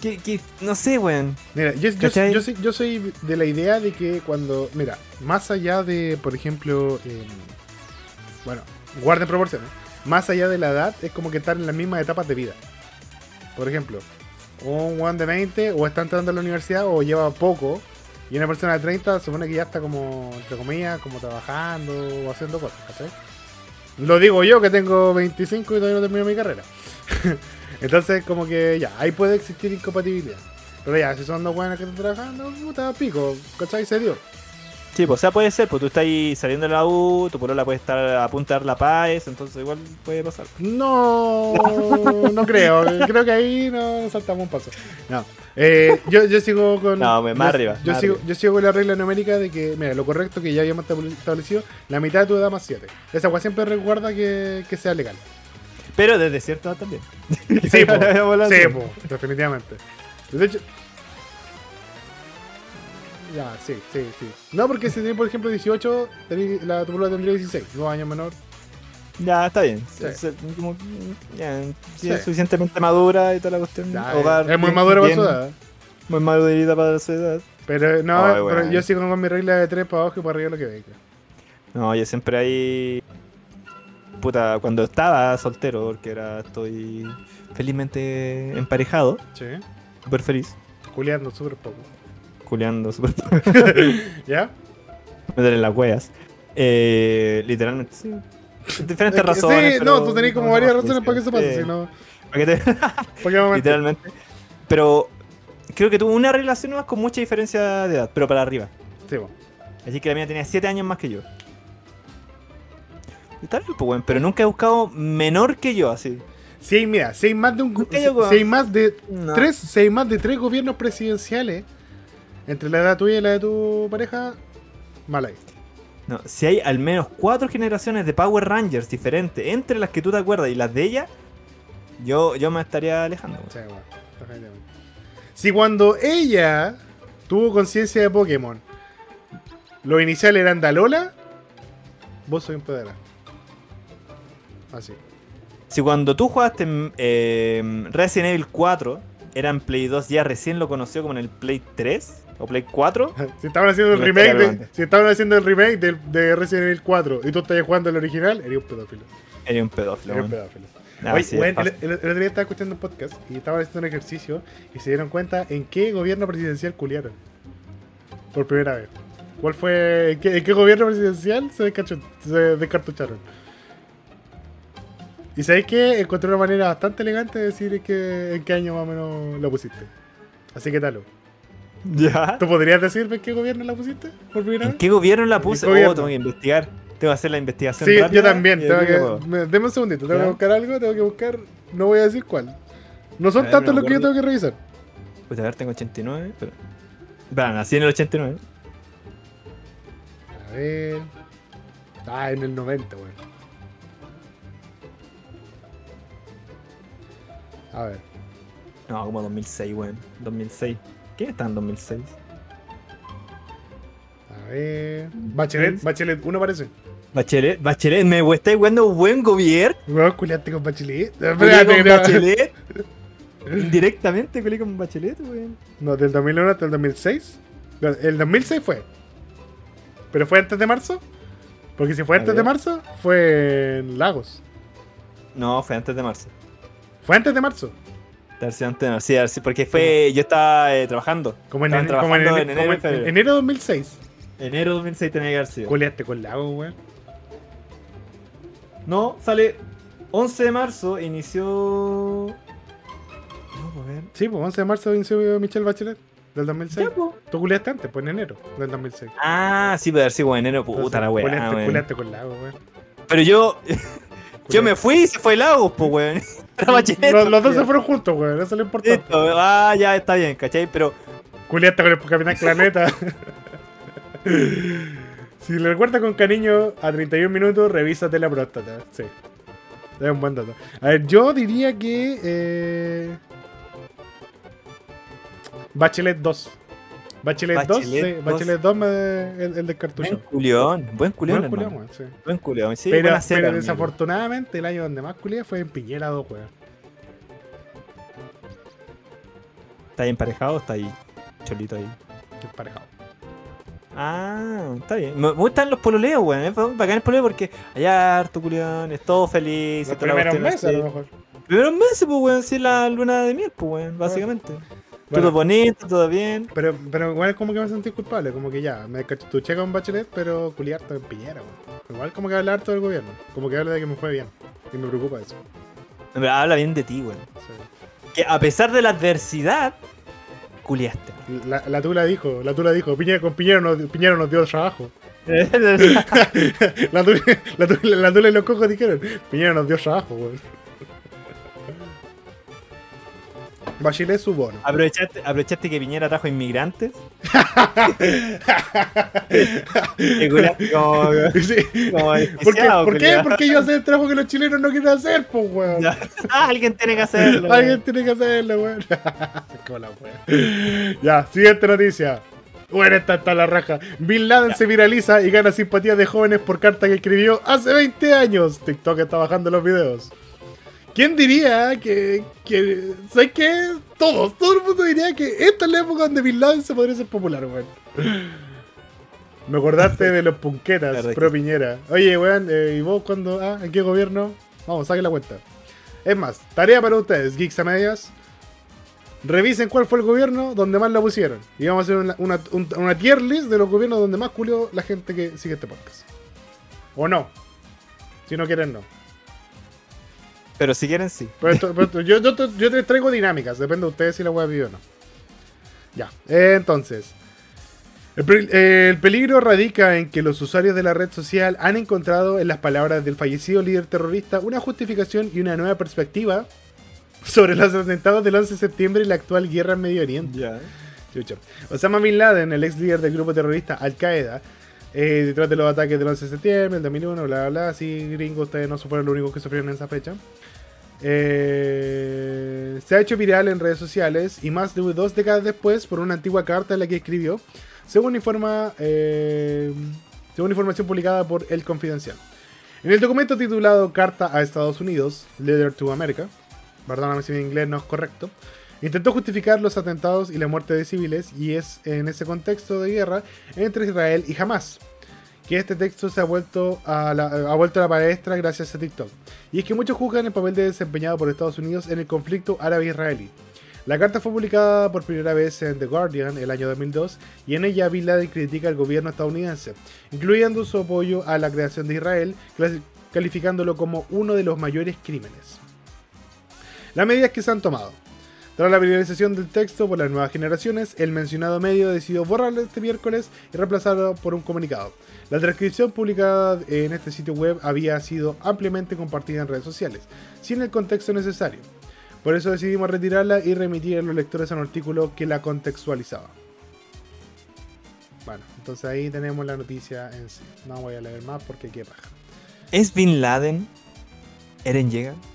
que, que, no sé, weón. Mira, yo, yo, soy, yo soy de la idea de que cuando, mira, más allá de, por ejemplo, em, bueno, guarden proporciones, más allá de la edad, es como que están en las mismas etapas de vida. Por ejemplo, un one de 20 o está entrando a la universidad o lleva poco, y una persona de 30 supone que ya está como, entre comillas, como trabajando o haciendo cosas, ¿cachai? Lo digo yo que tengo 25 y todavía no termino mi carrera. [LAUGHS] Entonces, como que ya, ahí puede existir incompatibilidad. Pero ya, si son dos buenas que están trabajando, puta, pico, ¿cachai? Se dio. Sí, pues, o sea, puede ser, pues tú estás ahí saliendo de la U, tu polola puede estar a dar la paz, entonces igual puede pasar. No, no creo. Creo que ahí no saltamos un paso. No. Eh, yo, yo sigo con. No, me- más yo- arriba, Yo más sigo, arriba. yo sigo con la regla numérica de que, mira, lo correcto que ya habíamos establ- establecido, la mitad de tu edad más 7. Esa agua siempre recuerda que, que sea legal. Pero desde cierta edad también. Sí, po, [LAUGHS] sí, po, definitivamente. De hecho. Ya, sí, sí, sí. No, porque si tenés, por ejemplo, 18, tení- la tu polola tendría 16, dos años menor. Ya, está bien. Sí. Se- se- como, ya, Sí. es suficientemente madura y toda la cuestión. Ya, hogar es muy bien- madura para bien- su edad. Muy madurita para su edad. Pero no, Ay, pero yo sigo con mi regla de 3 para abajo y para arriba lo que venga. No, yo siempre ahí. Puta, cuando estaba soltero, porque ahora estoy felizmente emparejado, Sí. súper feliz, Culeando súper poco. Culeando, súper. [LAUGHS] ¿Ya? meter en las huellas. Eh, literalmente, sí. Diferentes Es que- razones. Sí, pero- no, tú tenés como no, varias no, razones para que eso pase, sí. si no. ¿Para qué te- ¿Para qué vamos a mentir? Literalmente. Pero creo que tuvo una relación más con mucha diferencia de edad, pero para arriba. Sí, po. Así que la mía tenía 7 años más que yo. Y tal, pues, pero nunca he buscado menor que yo, así. Si hay, mira, si hay más de un. Si, si hay más de No. tres, si hay más de tres gobiernos presidenciales entre la edad tuya y la de tu pareja, mal ahí. No, si hay al menos cuatro generaciones de Power Rangers diferentes entre las que tú te acuerdas y las de ella, yo, yo me estaría alejando. Sí, bueno. Si cuando ella tuvo conciencia de Pokémon, los iniciales eran Dalola, vos soy un pedera. Así. Si cuando tú jugaste en, eh, Resident Evil 4, era en Play 2, ya recién lo conoció como en el Play 3 o Play 4, [LAUGHS] Si estaban haciendo el remake de, si estaban haciendo el remake de, de Resident Evil 4 y tú estás jugando el original, eres un pedófilo. era un pedófilo. Eres un pedófilo. Ah, Oye, el, fácil. el- el otro día estaba escuchando un podcast y estaban haciendo un ejercicio y se dieron cuenta en qué gobierno presidencial culiaron. Por primera vez. ¿Cuál fue? ¿En qué, en qué gobierno presidencial se, se descartucharon? Y sabéis que encontré una manera bastante elegante de decir en qué, en qué año más o menos la pusiste. Así que talo. [LAUGHS] ¿Ya? ¿Tú podrías decirme en qué gobierno la pusiste? Por primera ¿En vez? qué gobierno la puse? Oh, tengo que investigar. Tengo que hacer la investigación. Sí, yo también. Tengo que, me- deme un segundito. Tengo ¿Ya? que buscar algo. Tengo que buscar. No voy a decir cuál. No son tantos los que yo tengo que revisar. Pues a ver, tengo 89. Pero... Van, nací en el 89. A ver. Ah, en el 90, weón. A ver. No, como 2006, weón. 2006. ¿Quién está en 2006? A ver. Bachelet, Bachelet 1 parece. Bachelet, Bachelet, me estáis jugando buen gobierno. Weón, culiaste con Bachelet. Espérate, con no. Bachelet. Indirectamente culé con Bachelet, weón. No, del 2001 hasta el 2006. No, El 2006 fue. ¿Pero fue antes de marzo? Porque si fue antes de marzo, fue en Lagos. No, fue antes de marzo. Fue antes de marzo. De marzo. Sí, sí, porque fue. Yo estaba eh, trabajando. Como en, Estaban ene- como en trabajando ene- en enero como en- enero de 2006. Enero 2006 tenía que haber sido. Culiaste con Lagos, weón. No, sale 11 de marzo, inició. No, a ver. Sí, pues 11 de marzo inició Michelle Bachelet. Del 2006. Ya, po. Tú culiaste antes, pues en enero del 2006. Ah, sí, puede haber sido en enero, puta la weá. culiaste- weón. culiaste con weón. Pero yo. [LAUGHS] Yo me fui y se fue Lagos, pues, weón. [LAUGHS] Los, los dos se fueron juntos, weón. Eso es lo importante. Listo, Ah, ya está bien, ¿cachai? Pero Culiaste con el Capitán Planeta. si le recuerdas con cariño a 31 minutos, revísate la próstata. Sí. Es un buen dato. A ver, yo diría que. Eh... Bachelet 2. Bachelet, 2, Bachelet sí, 2. Bachelet 2 me, el, el del cartucho. buen culión, buen culión, Buen culiao, hermano. weón, sí. Buen culión, sí, pero cera, desafortunadamente el año donde más culié fue en Piñera 2, weón. ¿Está ahí emparejado o está ahí? Cholito ahí. Emparejado. Ah, está bien. Me gustan los pololeos, weón. Es bacán el pololeo porque allá harto culión, es todo feliz. Los primeros meses, a lo mejor. Primeros meses, pues, weón, sí, la luna de miel, pues, weón, básicamente. Bueno. Todo bonito, todo bien. Pero, pero igual es como que me sentí culpable, como que ya, me cachutuché con Bachelet, pero culiar todo en Piñera, weón. Igual como que habla harto del gobierno, como que habla de que me fue bien. Y me preocupa eso. Habla bien de ti, weón. Sí. Que a pesar de la adversidad, culiaste. La, la Tula dijo, la Tula dijo, Piñera, con Piñera nos, Piñera nos dio trabajo. [LAUGHS] [LAUGHS] la, Tula, la, Tula, la Tula y los cojos dijeron, Piñera nos dio trabajo, weón. Bachelet su bono. ¿Aprovechaste, aprovechaste que Piñera trajo inmigrantes. [LAUGHS] Como, Sí. como ¿Por qué? ¿Por qué? Porque yo hacer el trabajo que los chilenos no quieren hacer, pues, weón. Ah, alguien tiene que hacerlo. Alguien tiene que hacerlo, weón. [LAUGHS] Se acabó la weón. Ya, siguiente noticia. Bueno, esta está la raja. Bin Laden se viraliza y gana simpatía de jóvenes por carta que escribió hace 20 años. TikTok está bajando los videos. ¿Quién diría que, que ¿sabes qué? Todos, todo el mundo diría que esta es la época donde Bin Laden se podría ser popular, weón. Me acordaste de los punquetas, pro Piñera. Oye, weón, eh, ¿y vos cuando, ah, en qué gobierno? Vamos, saquen la cuenta. Es más, tarea para ustedes, geeks a medias. Revisen cuál fue el gobierno donde más la pusieron. Y vamos a hacer una, una, un- una tier list de los gobiernos donde más culió la gente que sigue este podcast. O no. Si no quieren, no. Pero si quieren, sí. Pero esto- pero esto- yo, yo, yo te traigo dinámicas, depende de ustedes si la web vive o no. Ya, entonces. El, pe- el peligro radica en que los usuarios de la red social han encontrado en las palabras del fallecido líder terrorista una justificación y una nueva perspectiva sobre los atentados del 11 de septiembre y la actual guerra en Medio Oriente. Chucho. Osama Bin Laden, el ex líder del grupo terrorista Al Qaeda, eh, detrás de los ataques del 11 de septiembre, el 2001, bla bla bla. Sí, gringos, ustedes no fueron los únicos que sufrieron en esa fecha. Eh, se ha hecho viral en redes sociales y más de dos décadas después por una antigua carta en la que escribió, según informa, eh, según información publicada por El Confidencial. En el documento titulado Carta a Estados Unidos, Letter to America, perdóname si mi inglés no es correcto, intentó justificar los atentados y la muerte de civiles y es en ese contexto de guerra entre Israel y Hamas que este texto se ha vuelto a la, palestra gracias a TikTok. Y es que muchos juzgan el papel de desempeñado por Estados Unidos en el conflicto árabe-israelí. La carta fue publicada por primera vez en The Guardian el año 2002 y en ella Bin Laden critica al gobierno estadounidense, incluyendo su apoyo a la creación de Israel, calificándolo como uno de los mayores crímenes. Las medidas que se han tomado. Tras la viralización del texto por las nuevas generaciones, el mencionado medio decidió borrarlo este miércoles y reemplazarlo por un comunicado. La transcripción publicada en este sitio web había sido ampliamente compartida en redes sociales, sin el contexto necesario. Por eso decidimos retirarla y remitir a los lectores a un artículo que la contextualizaba. Bueno, entonces ahí tenemos la noticia en sí. No voy a leer más porque qué paja. ¿Es Bin Laden Eren Yeager?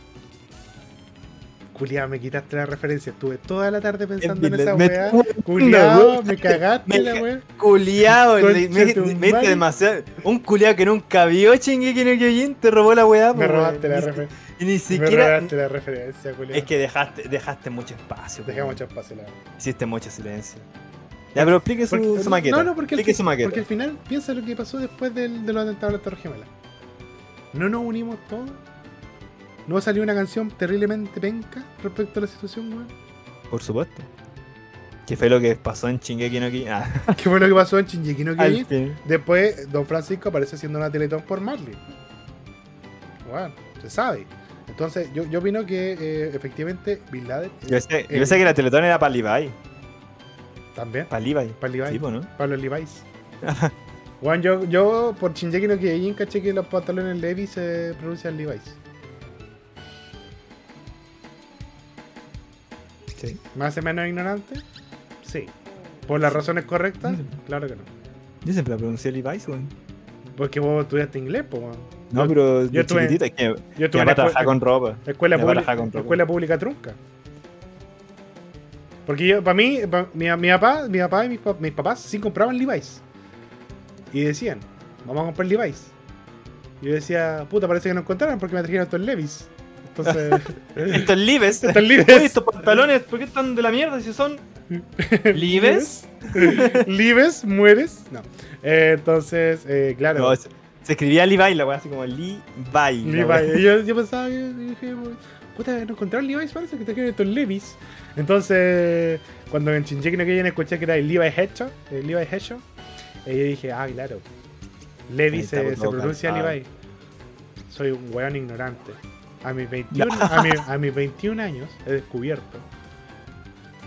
Culiado, me quitaste la referencia. Estuve toda la tarde pensando en esa me- weá. Culiado, me cagaste Me- la weá. Concha me, me, me diste demasiado. Un culeado que nunca vio Shingeki no Kyojin te robó la weá, Me robaste la referencia. Y ni Me siquiera. robaste la referencia, culiado. Es que dejaste, dejaste mucho espacio. Dejé mucho espacio, la verdad. Hiciste mucho silencio. Ya, pero explique su, Porque- su maqueta. No, no, porque explique su maqueta. porque al final piensa lo que pasó después del- de los atentados a la Torre Gemela. No nos unimos todos. No salió una canción terriblemente penca respecto a la situación, weón. Por supuesto. ¿Qué fue lo que pasó en Shingeki no Kyojin? Ah, [LAUGHS] ¿Qué fue lo que pasó en Shinji no Kyojin? Después, Don Francisco aparece haciendo una teletón por Marley. Bueno, se sabe. Entonces, yo, yo opino que eh, efectivamente Bin Laden Yo pensé que la Teletón era para Levi. también, Para Levi. para Levi, Sí, po, ¿no? para los Levi's. [LAUGHS] Bueno, yo, yo por Shinji no Kyojin caché que los pantalones Levi se pronuncian Levi's. Sí. ¿Me hace menos ignorante? Sí. ¿Por las razones correctas? Claro que no. Yo siempre la pronuncié Levi's, weón. Porque vos estudiaste inglés, pues, No, pero yo estuve- chiquitito es que Yo mi estuve en papá con ropa. escuela, mi trabajaba con ropa. escuela pública trunca. Porque yo, para mí, pa- mi, mi papá, mi papá y mis, mis papás sí compraban Levi's. Y decían, vamos a comprar Levi's. Y yo decía, puta, parece que no encontraron porque me trajeron estos Levi's. Entonces, [LAUGHS] Estos Lives. estos Levi's. Oye, estos pantalones, ¿por qué están de la mierda si son Lives? Levi's, [LAUGHS] mueres. No. Eh, entonces, eh, claro. No, se, se escribía Levi, la weá, así como Levi. Levi. yo, yo pensaba, que dije, puta, no encontraron Levi's, parece que trajeron estos Levi's. Entonces, cuando en Shinji no Kyojin escuché que era el Levi Hecho, el Levi Hecho, eh, yo dije, ah, claro. Levi se, pronuncia. Levi. Soy un weón ignorante. A mis 21, a, mi- a mis 21 años he descubierto.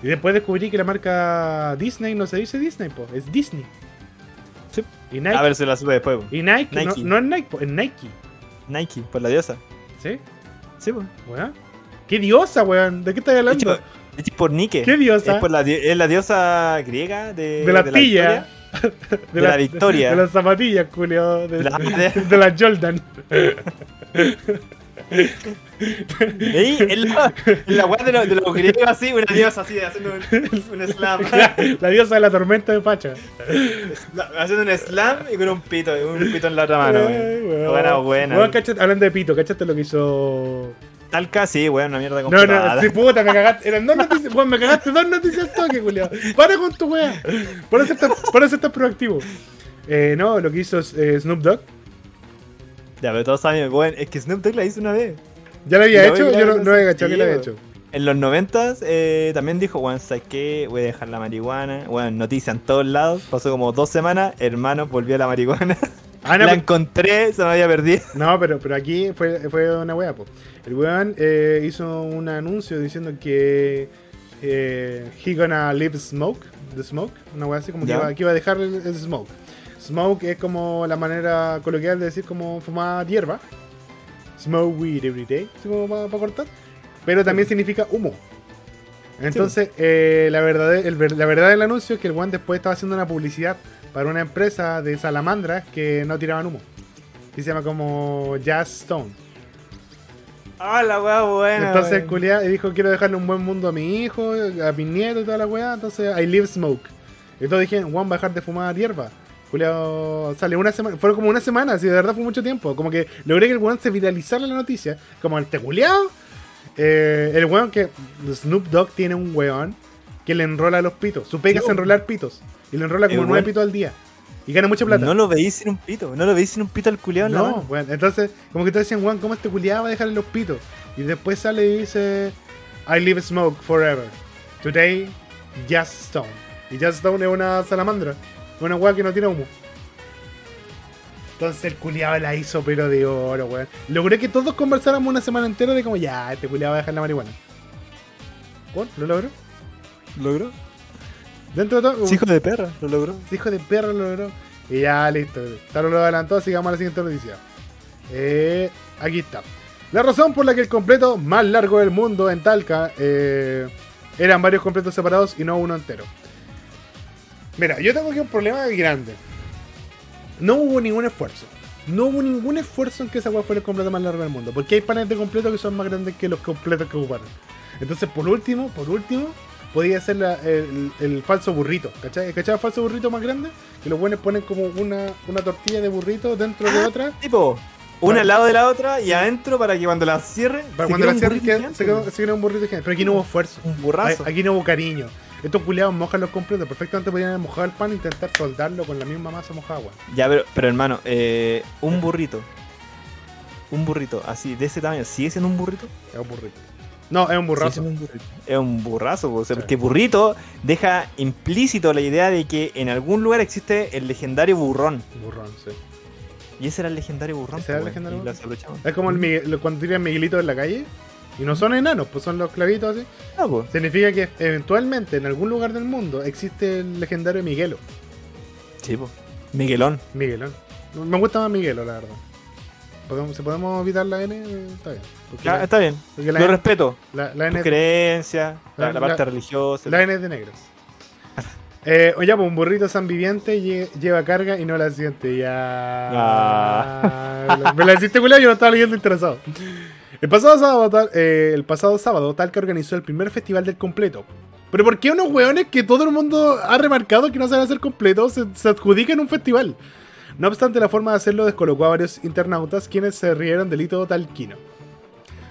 Y después descubrí que la marca Disney no se dice Disney, po, es Disney. Sí. Y Nike, A ver, se la sube después. po. y Nike, Nike. No, no es Nike, po, es Nike. Nike, por la diosa. ¿Sí? Sí, pues. Weón. ¿Qué diosa, weón? ¿De qué estás hablando? hecho, por Nike. ¿Qué diosa? Es, por la, di- es la diosa griega de, de la de victoria. [LAUGHS] de la victoria. De, las zapatillas, culiao. De, De la- de, de las Jordan. [LAUGHS] Ahí, en la, en la weá de, los- de los griegos así, una diosa así, haciendo un, un [LAUGHS] slam. la diosa de la tormenta de Pacha. haciendo un slam y con un pito, un pito en la otra mano. Ay, weón. weón. Buena, buena. Weón, cachate- hablando de pito, ¿cachaste lo que hizo? Talca, sí, weón, una mierda No, no, sí, puta, me cagaste. Eran dos noticias. Weón, me cagaste dos noticias al toque, culiao. Para con tu estás, por eso estás proactivo. Eh, no, lo que hizo eh, Snoop Dogg. Ya, pero todos saben, weón, es que Snoop Dogg la hizo una vez. ¿Ya lo había la hecho? Yo no, no había cachado que lo había hecho. En los 90 eh, también dijo, weón, ¿sabes qué? Voy a dejar la marihuana. Bueno, noticia en todos lados. Pasó como dos semanas, hermano, volvió a la marihuana. Ah, no, [LAUGHS] la encontré, se me había perdido. No, pero, pero aquí fue, fue una wea, po. El weón eh, hizo un anuncio diciendo que eh, he gonna leave smoke, the smoke, una wea así como que iba, que iba a dejar el, el smoke. Smoke es como la manera coloquial de decir como fumar hierba. Smoke weed every day, así como para cortar. Pero también significa humo. Entonces, eh, la, verdad, el la verdad del anuncio es que el weón después estaba haciendo una publicidad para una empresa de salamandras que no tiraban humo. Y se llama como Jazz Stone. Ah, la weá buena. Entonces el culiá dijo quiero dejarle un buen mundo a mi hijo, a mi nieto y toda la weá. Entonces I live smoke. Todos dijeron, Juan va a dejar de fumar hierba. Culiao sale una semana, fueron como una semana, así de verdad fue mucho tiempo. Como que logré que el weón se viralizara la noticia. Como el te culiao. Eh, el weón que Snoop Dogg tiene un weón que le enrola los pitos. Su pega es enrolar pitos. Y le enrola como nueve weón- pitos al día. Y gana mucha plata. No lo veis sin un pito, no lo veis sin un pito al culiado No, mano. bueno, entonces, como que todos decían, Juan, ¿cómo este culiado va a dejarle los pitos? Y después sale y dice, I live smoke forever. Today, Just Stone. Y Just Stone es una salamandra, una weá que no tiene humo. Entonces el culiado la hizo pero de oro, weón. Logré que todos conversáramos una semana entera de como, ya, este culiado va a dejar la marihuana. ¿Cuál? ¿Lo logró? ¿Logró? Dentro de todo, Sí, hijo de perra, lo logró. Hijo de perro lo logró. Y ya, listo. Taro lo adelantó, sigamos a la siguiente noticia. Eh, aquí está. La razón por la que el completo más largo del mundo en Talca eh, eran varios completos separados y no uno entero. Mira, yo tengo aquí un problema grande. No hubo ningún esfuerzo. No hubo ningún esfuerzo en que esa weá fuera el completo más largo del mundo. Porque hay paneles de completo que son más grandes que los completos que ocuparon. Entonces, por último, por último, podía ser la- el, el falso burrito. ¿Cachai? ¿Cachai el falso burrito más grande? Que los buenos ponen como una, una tortilla de burrito dentro de Ah, otra. Tipo, una al lado de la otra y adentro para que cuando la cierre. Para cuando la gigante, se queda un burrito gigante. Pero aquí no hubo esfuerzo. Un burrazo. Aquí no hubo cariño. Estos culiados mojan los completos. Perfectamente podían mojado el pan e intentar soldarlo con la misma masa mojada, weón. Ya, pero, pero hermano, eh, un burrito. Un burrito así, de ese tamaño, ¿sigue siendo un burrito? Es un burrito. No, es un burrazo. siendo un burrito. Es un burrazo, po, o sea, Sí. porque burrito deja implícito la idea de que en algún lugar existe el legendario burrón. Burrón, sí. Y ese era el legendario burrón. Ese era el po, legendario burrón. Es como el Miguel- cuando tiran Miguelitos en la calle. Y no son enanos, pues son los clavitos así. Ah, po. Significa que eventualmente en algún lugar del mundo existe el legendario Miguelo. Sí, po. Miguelón. Miguelón. Me gusta más Miguelo, la verdad. ¿Podemos, si podemos evitar la N, está bien. Ya, la, está bien. la Lo N, respeto. la- la Tu N- creencia, la, parte religiosa. la N es de negros. [LAUGHS] Eh, oye, pues un burrito san viviente lle- lleva carga y no la siente. Ya. Ah. Me la hiciste culiao, yo no estaba leyendo interesado. El pasado sábado, eh, el pasado sábado, Talca organizó el primer festival del completo. Pero ¿por qué unos hueones que todo el mundo ha remarcado que no saben hacer completo se, se adjudican un festival? No obstante, la forma de hacerlo descolocó a varios internautas quienes se rieron del hito talquino.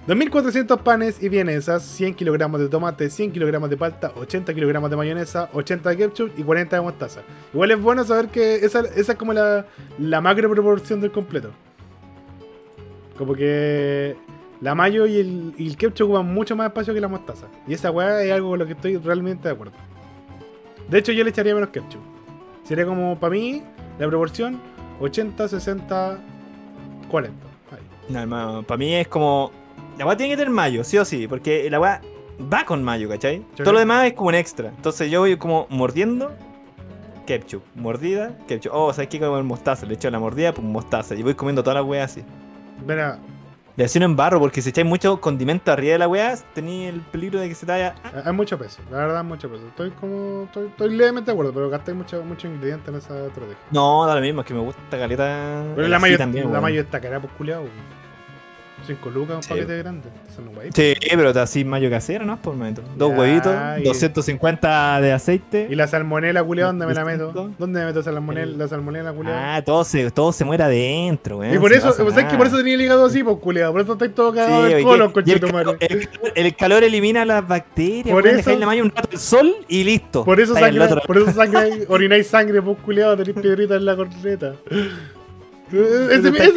2.400 panes y vienesas, 100 kilogramos de tomate, 100 kilogramos de palta, 80 kilogramos de mayonesa, 80 de ketchup y 40 de mostaza. Igual es bueno saber que esa, esa es como la, la macro proporción del completo. Como que la mayo y el, y el ketchup ocupan mucho más espacio que la mostaza. Y esa weá es algo con lo que estoy realmente de acuerdo. De hecho, yo le echaría menos ketchup. Sería como, para mí, la proporción 80, 60, 40. Ahí. No, hermano, para mí es como. La weá tiene que tener mayo, sí o sí, porque la weá va con mayo, ¿cachai? Todo lo demás es como un extra. Entonces yo voy como mordiendo ketchup, mordida, ketchup. Oh, ¿sabes qué? Como el mostaza, le echo la mordida, pues mostaza. Y voy comiendo toda la weá así. Mira, Y así no embarro, porque si echáis mucho condimento arriba de la weá, tenéis el peligro de que se te vaya. ah, hay mucho peso, la verdad, mucho peso. Estoy como. Estoy, estoy levemente de acuerdo, pero gasté mucho, mucho ingrediente en esa estrategia. No, da lo mismo, es que me gusta caleta. Pero la mayo, también, la mayo está cara, pues culiao. 5 lucas, un Sí. paquete grande. Eso no guay. Sí, pero así mayo casera, ¿no? Por momento. Dos Ya, huevitos, y- 250 de aceite. Y la salmonela, culiao, ¿dónde me la meto? ¿Dónde me meto esa salmonela, El- la salmonela, culiao? Ah, todo se, todo se muere adentro, weón. y por eso, ¿sabes que por eso tenía el hígado así, pues culiao? Por eso estoy todo cagado Sí, del colon, el, calor, el calor- el calor elimina las bacterias, Por weón, eso- la mayo un rato al sol y listo. Por eso Estáis sangre, por eso sangre, orináis [LAUGHS] sangre, pues culiao, tenéis piedritas en la corneta. Ese, pens-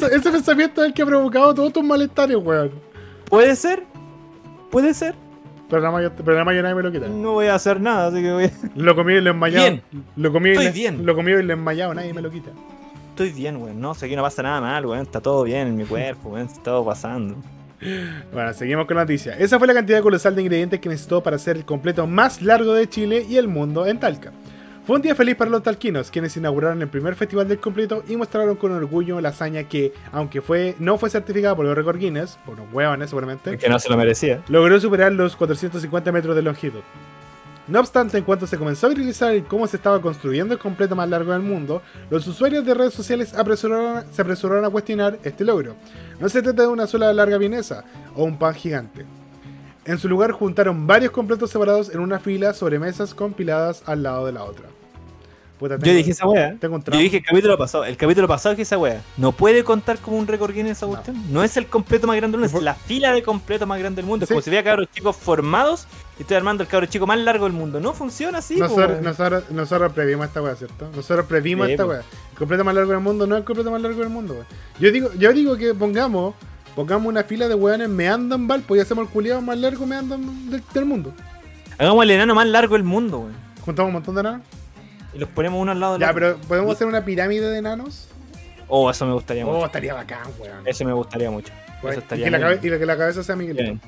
pens- pensamiento es el que ha provocado todos tus malestares, weón. Puede ser, puede ser. Pero la mayo, pero la nadie me lo quita. No voy a hacer nada, así que voy a... Lo comí y lo enmayado. Bien. Lo comí y Estoy le- bien. Lo comí y lo enmayado, nadie me lo quita. Estoy bien, weón. No, sé aquí no pasa nada mal, weón. Está todo bien en mi cuerpo, weón. Está todo pasando. Bueno, seguimos con la noticia. Esa fue la cantidad colosal de ingredientes que necesitó para hacer el completo más largo de Chile y el mundo en Talca. Fue un día feliz para los talquinos, quienes inauguraron el primer festival del completo y mostraron con orgullo la hazaña que, aunque fue, no fue certificada por los récord Guinness, por los huevones seguramente, Que no se lo merecía. logró superar los 450 metros de longitud. No obstante, en cuanto se comenzó a viralizar el cómo se estaba construyendo el completo más largo del mundo, los usuarios de redes sociales apresuraron- se apresuraron a cuestionar este logro. No se trata de una sola larga vienesa o un pan gigante. En su lugar juntaron varios completos separados en una fila sobre mesas compiladas al lado de la otra. Puta, Yo dije esa weá. Yo dije el capítulo pasado. El capítulo pasado dije esa weá. No puede contar como un récord Guinness esa cuestión. No. es el completo más grande del mundo, es la fila de completo más grande del mundo. Es Sí. como si vea cabros chicos formados y estoy armando el cabro chico más largo del mundo. No funciona así, Nosotros, nosotros, nosotros previmos esta weá, ¿cierto? Nosotros previmos Sí, esta weá. El completo más largo del mundo no es el completo más largo del mundo, weón. Yo digo, yo digo que pongamos, pongamos una fila de weones meando en Valpo y hacemos el culiado más largo meando del, del mundo. Hagamos el enano más largo del mundo, weón. Juntamos un montón de enanos. Y los ponemos uno al lado del Ya, otro. pero ¿podemos hacer una pirámide de enanos? Oh, eso me gustaría Oh, mucho. estaría bacán, weón. Eso me gustaría mucho. Weón, Eso y, estaría que la muy cabe- bien. y que la cabeza sea Miguelito. Bien.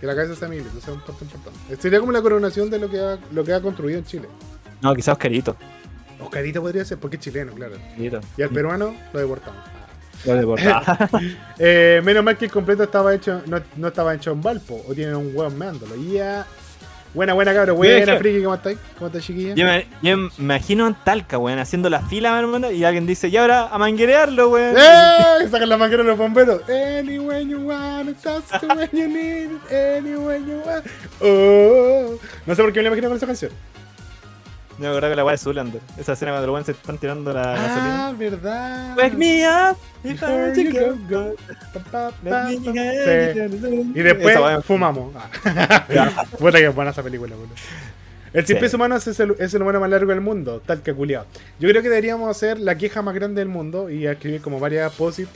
Que la cabeza sea Miguelito, eso es un importante. Sería como la coronación de lo que ha, lo que ha construido en Chile. No, quizás Oscarito. Oscarito podría ser, porque es chileno, claro. Oscarito. Y al peruano lo deportamos. Lo deportaba. [LAUGHS] Eh, menos mal que el completo estaba hecho, no, no estaba hecho en Valpo, o tiene un hueón meándolo. Y ya. Buena, buena, cabrón. Buena, friki, ¿cómo estáis? ¿Cómo estás, chiquilla? Yo me, yo me imagino en Talca, weón, haciendo la fila, hermano, y alguien dice, y ahora a manguerearlo, weón. ¡Eh! Sacan la manguera de los bomberos. Anywhere you want that's the way you need it. Anywhere you want Oh. No sé por qué me la imagino con esa canción. Me acuerdo que la weá de Zulander. Esa escena cuando los weones se están tirando la gasolina. Ah, verdad. Wake me up if I go. Pa, pa, pa, Sí. Y después fumamos. [LAUGHS] Ah. Puta que buena esa película, boludo. El cien Sí. pies humanos es el, es el humano más largo del mundo, tal que culiado. Yo creo que deberíamos hacer la queja más grande del mundo y escribir como varias posit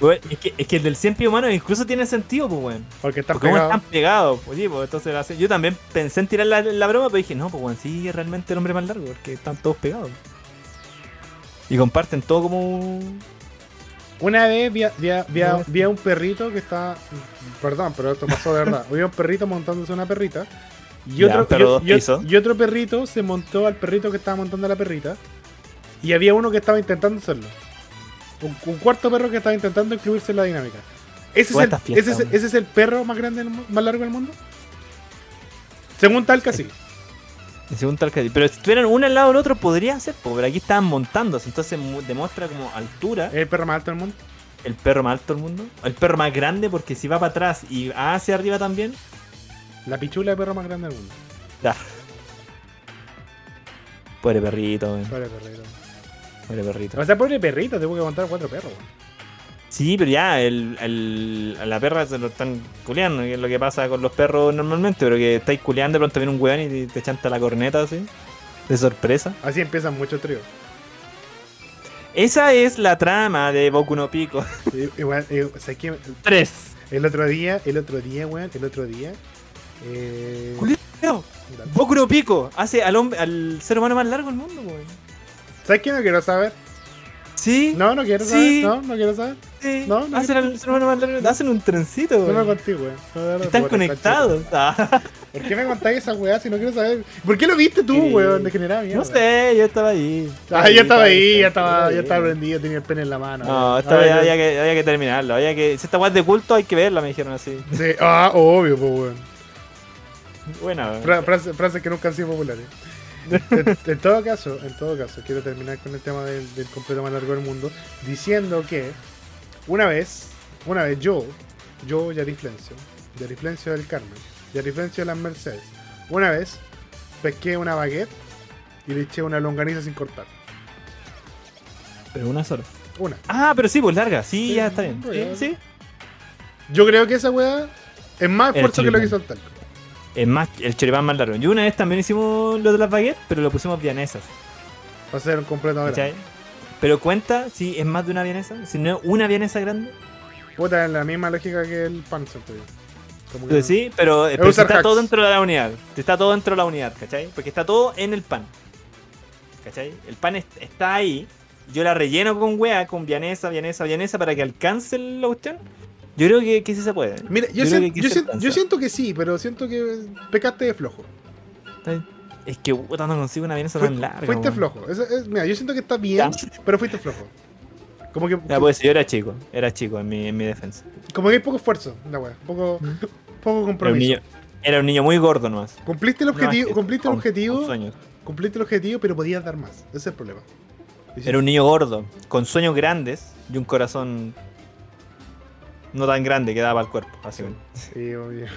Weón, [LAUGHS] Es que, es que el del 100 pies humano incluso tiene sentido, pues, weón. porque están pegados. están pegados, pues, sí, pues, entonces hace- yo también pensé en tirar la, la broma, pero dije, no, pues weón, sí, es realmente el hombre más largo, porque están todos pegados. Y comparten todo como. Una vez vi a, vi a- vi a- No. vi a un perrito que está. Perdón, pero esto pasó de verdad. [LAUGHS] Vi a un perrito montándose una perrita. Y otro, y- perrito se montó al perrito que estaba montando a la perrita. Y había uno que estaba intentando hacerlo. Un, un cuarto perro que estaba intentando incluirse en la dinámica. ¿Ese es, el, fiestas, ese, es, ese es el perro más grande, más largo del mundo? Según Talca, sí. y Según tal que. Pero si estuvieran uno al lado del otro, podría ser, pero aquí estaban montándose, entonces mu- demuestra como altura. Es el perro más alto del mundo. El perro más alto del mundo. El perro más grande, porque si va para atrás y hacia arriba también. La pichula de perro más grande del mundo. Ya. Pobre perrito, weón. Pobre perrito. Pobre perrito. O sea, pobre perrito, tengo que contar cuatro perros. weón. Sí, pero ya, el, el- a la perra se lo están culeando, que es lo que pasa con los perros normalmente, pero que estáis culeando, de pronto viene un weón y te, te chanta la corneta así, de sorpresa. Así empiezan muchos tríos. Esa es la trama de Boku no Pico. Igual, eh, ¿sabes qué? 3. El otro día, el otro día, weón, el otro día. Eh, Culeado. Boku no Pico hace al, hombre, al ser humano más largo del mundo, weón. ¿Sabes qué no quiero saber? Sí, No, no quiero Sí. saber. No, no quiero saber. sí. no, no. hacen al ser humano más largo, hacen un trencito, No weón. contigo, weón. No, de verdad, Están conectados. Ah. [LAUGHS] ¿Por qué me contáis esa weá si no quiero saber? ¿Por qué lo viste tú, Sí. weón? Degenerada mierda. no sé, yo estaba ahí. Ah, ya estaba ahí, ya estaba ya estaba prendido, tenía el pene en la mano. No, weón. esta vez ya- había que, había que terminarlo. Había que, si esta weá es de culto, hay que verla, me dijeron así. Sí, ah, obvio, pues, weón. Buena. Fra- frase- frases que nunca han sido populares. en, en todo caso, en todo caso, quiero terminar con el tema del, del completo más largo del mundo, diciendo que una vez, una vez yo, yo, Yariflencio, Yariflencio del Carmen, Yariflencio de las Mercedes, una vez pesqué una baguette y le eché una longaniza sin cortar. Pero una sola. Una. Ah, pero sí, pues larga. Sí, Sí, ya está bien. Sí. Yo creo que esa weá es más esfuerzo que lo que hizo el talco. Es más, el choripán más largo. Yo una vez también hicimos lo de las baguettes, pero lo pusimos vianesas. Va a ser un completo. ¿Cachai? Pero cuenta si es más de una vienesa, si no es una vienesa grande. Puta, es la misma lógica que el pan. Como que Entonces, sí, pero, está hacks. todo dentro de la unidad. Está todo dentro de la unidad, ¿cachai? Porque está todo en el pan. ¿Cachai? El pan es- está ahí. Yo la relleno con wea, con vianesa, vianesa, vianesa para que alcance la cuestión. Yo creo que, que sí se puede. Mira, yo, creo sien- que yo sien- alcanza. yo siento que sí, pero siento que pecaste de flojo. Es que puta, no consigo una vienesa Fui- tan larga. fuiste flojo. Es- mira, yo siento que está bien, pero fuiste flojo. Como que, Ya, pues yo era chico, era chico en mi, en mi defensa. como que hay poco esfuerzo, la wea. Poco, [LAUGHS] poco Era un, compromiso. niño, era un niño muy gordo nomás. Cumpliste el No, es objetivo, que cumpliste el objetivo, cumpliste el objetivo, pero podías dar más. Ese es el problema. Era un niño gordo, con sueños grandes y un corazón no tan grande que daba al cuerpo, básicamente. Sí, obvio. [LAUGHS]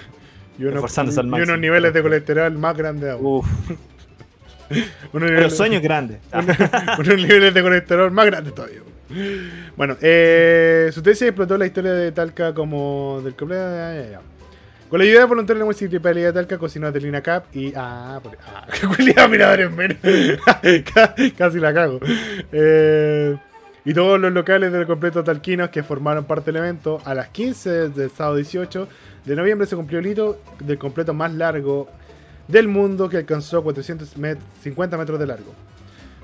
Y unos, al y unos niveles de colesterol más grandes aún. Uf, [LAUGHS] Unos pero sueños grandes. [LAUGHS] unos niveles de colesterol más grandes todavía. Bueno, eh, su tesis explotó la historia de Talca como del ya. Con la ayuda de voluntarios de la municipalidad de Talca, cocinó Adelina Cap y. Ah, por- ah miradores menos. Ca- Casi la cago. Eh, y todos los locales del completo talquinos que formaron parte del evento, a las 15 del sábado 18 de noviembre se cumplió el hito del completo más largo del mundo que alcanzó 450 metros de largo.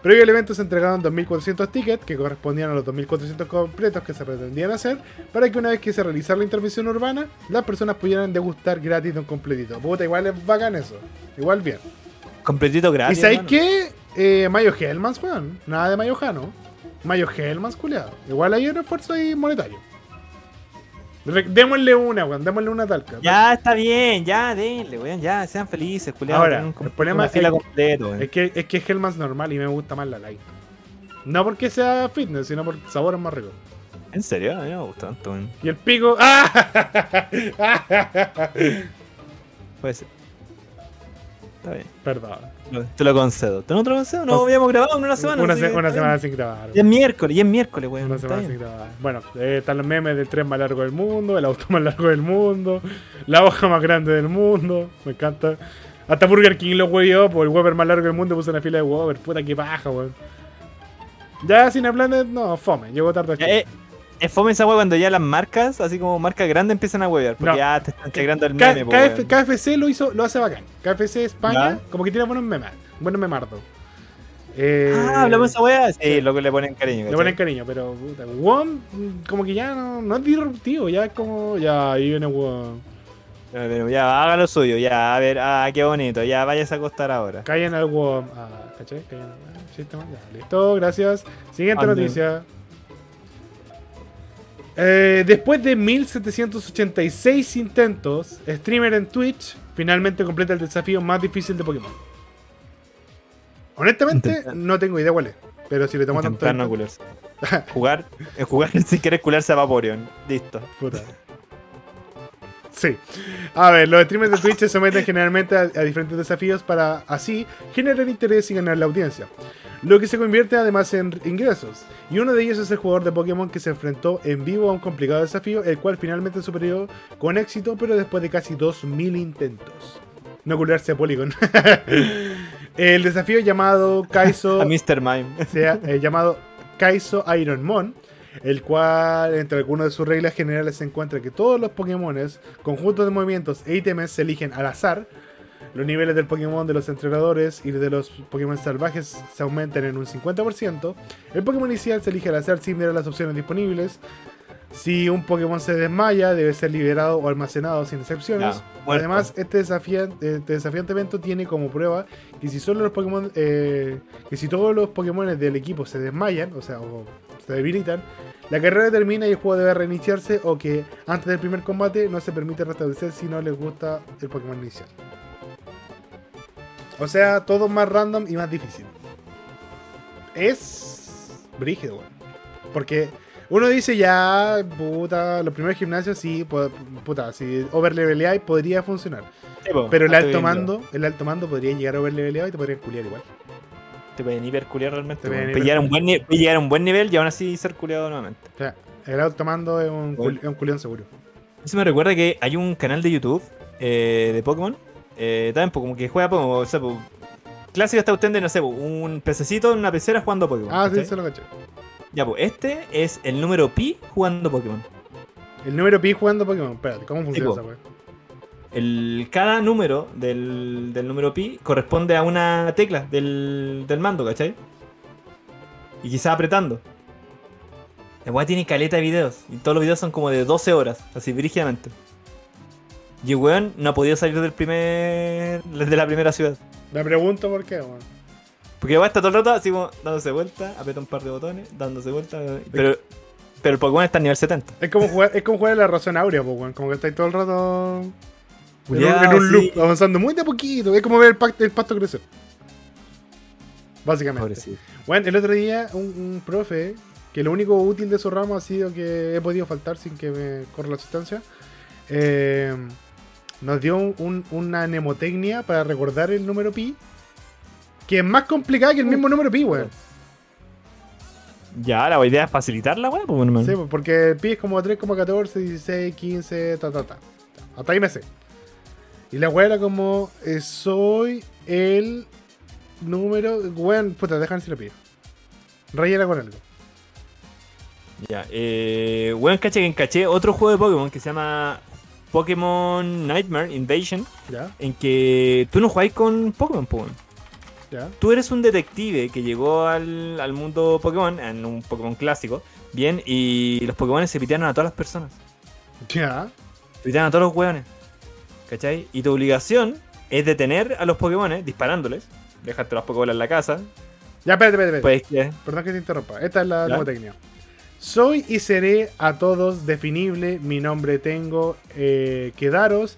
Previo al evento se entregaron 2.400 tickets que correspondían a los 2.400 completos que se pretendían hacer para que una vez que se realizara la intervención urbana, las personas pudieran degustar gratis de un completito. Puta, igual es bacán eso. Igual bien. Completito gratis. ¿Y sabéis qué? Eh, Mayo Hellmans, weón. Nada de Mayo Jano. Mayo Hellmans, culiado. Igual hay un esfuerzo ahí monetario. Re- Démosle una, weón. Démosle una talca. Ya está bien, ya, denle, weón, ya, sean felices, culiados. Ahora, un- el problema es- completa, weón. Es que, es que es Hellman's normal y me gusta más la light. No porque sea fitness, sino porque el sabor es más rico. En serio, a mí me gusta tanto, weón. Y el pico. ¡Ah! [LAUGHS] Puede ser. Está bien, Perdón. Te lo concedo. ¿Te no te lo concedo? No Os- habíamos grabado en una semana. Una, se- una semana sin grabar. Y es miércoles, y es miércoles, weón. Una semana sin grabar. Bueno, eh, están los memes del tren más largo del mundo, el auto [LAUGHS] más largo del mundo, la hoja más grande del mundo. Me encanta. Hasta Burger King lo huevió, por el Weber más largo del mundo puso una fila de Weber. Puta que paja, weón. Ya Cineplanet, no, fome. Llegó tarde. Ya, eh, es fome esa weá cuando ya las marcas, así como marcas grandes, empiezan a huevear. Porque No. ya te están integrando el meme, KF. KFC lo hizo, lo hace bacán. KFC España, Ya. como que tiene buenos memes, buenos memardos. Eh, Ah, hablamos de esa weá. Sí, lo que le ponen cariño. Le ponen cariño, pero puta, WOM como que ya no, no es disruptivo, ya es como, ya ahí viene WOM. Ya, pero ya, haga lo suyo, ya, a ver, ah, qué bonito, ya vayas a acostar ahora. Callen al WOM. Ah, ¿cachai? Callen al ah, ya, listo, gracias. Siguiente noticia. Eh, después de 1786 intentos, streamer en Twitch finalmente completa el desafío más difícil de Pokémon. Honestamente, Intentar. no tengo idea cuál es. Pero si le tomo tanto no cularse. jugar, eh, jugar [LAUGHS] sin querer cularse a Vaporeon. Listo. Puta. Sí. A ver, los streamers de Twitch se someten generalmente a, a diferentes desafíos para así generar interés y ganar la audiencia. Lo que se convierte además en ingresos. Y uno de ellos es el jugador de Pokémon que se enfrentó en vivo a un complicado desafío, el cual finalmente superó con éxito, pero después de casi 2000 intentos. No cularse a Polygon. [LAUGHS] el desafío llamado Kaizo [LAUGHS] A Mr. Mime. sea eh, llamado Kaizo Ironmon, el cual entre algunas de sus reglas generales se encuentra que todos los Pokémones, conjuntos de movimientos e ítems se eligen al azar. Los niveles del Pokémon de los entrenadores y de los Pokémon salvajes se aumentan en un 50%. El Pokémon inicial se elige al azar sin mirar las opciones disponibles. Si un Pokémon se desmaya, debe ser liberado o almacenado sin excepciones. Además, este, desafian- este desafiante evento tiene como prueba que si solo los Pokémon, eh, que si todos los Pokémon del equipo se desmayan, o sea, o se debilitan, la carrera termina y el juego debe reiniciarse o que antes del primer combate no se permite restablecer si no les gusta el Pokémon inicial. O sea, todo más random y más difícil. Es brígido, weón. Porque uno dice ya, puta, los primeros gimnasios sí, pu- puta, si overleveleáis podría funcionar. Sí, po, Pero el alto viendo. mando, el alto mando podría llegar a overleveleado y te podrían culiar igual. Te pueden hiperculiar realmente. Te pueden llegar, a un buen llegar a un buen nivel y aún así ser culiado nuevamente. O sea, el alto mando es un, Bueno. cul- es un culión seguro. Eso me recuerda que hay un canal de YouTube eh, de Pokémon. Eh, también po, como que juega Pokémon. O sea, po, clásico está usted de, no sé, po, un pececito en una pecera jugando Pokémon. Ah, sí, se lo caché. Ya, pues este es el número pi jugando Pokémon. El número pi jugando Pokémon. Espérate, ¿cómo funciona esa weá? El, cada número del, del número pi corresponde a una tecla del, del mando, ¿cachai? Y quizás apretando. La weá tiene caleta de videos. Y todos los videos son como de 12 horas, así brígidamente. Y el weón no ha podido salir del primer. de la primera ciudad. Me pregunto por qué, weón. Porque el weón está todo el rato así como dándose vuelta, aprieta un par de botones, dándose vuelta. Pero, pero el Pokémon está a nivel 70. Es como jugar, es como jugar en la razón áurea, weón. Como que estáis todo el rato en un, Ya, en un sí. loop, avanzando muy de a poquito. Es como ver el, pasto, el pasto crecer. Básicamente. Pobrecito. Bueno, el otro día un, un profe, que lo único útil de su ramo ha sido que he podido faltar sin que me corra la sustancia, eh, nos dio un- un- una mnemotecnia para recordar el número pi, que es más complicada que el mismo número pi, weón. Ya, la idea es facilitar la weá, pues. Sí, pues, porque pi es como 3,14, 16, 15, ta, ta, ta. Hasta ahí me sé. Y la weá era como, eh, soy el número, weón, puta, déjame si lo pido. Rellena con algo. Ya, eh. Weón, caché que encaché otro juego de Pokémon que se llama Pokémon Nightmare Invasion. ¿Ya? En que tú no jugáis con Pokémon, Pokémon. ¿Ya? Tú eres un detective que llegó al, al mundo Pokémon, en un Pokémon clásico, bien, y los Pokémon se pitearon a todas las personas. ¿Ya? Pitearon a todos los weones. ¿Cachai? Y tu obligación es detener a los Pokémon disparándoles, dejarte las Pokébolas en la casa. Ya, espérate, espérate, espérate. Pues. Perdón que te interrumpa. Esta es la ¿Ya? mnemotecnia. Soy y seré a todos definible. Mi nombre tengo eh, que daros.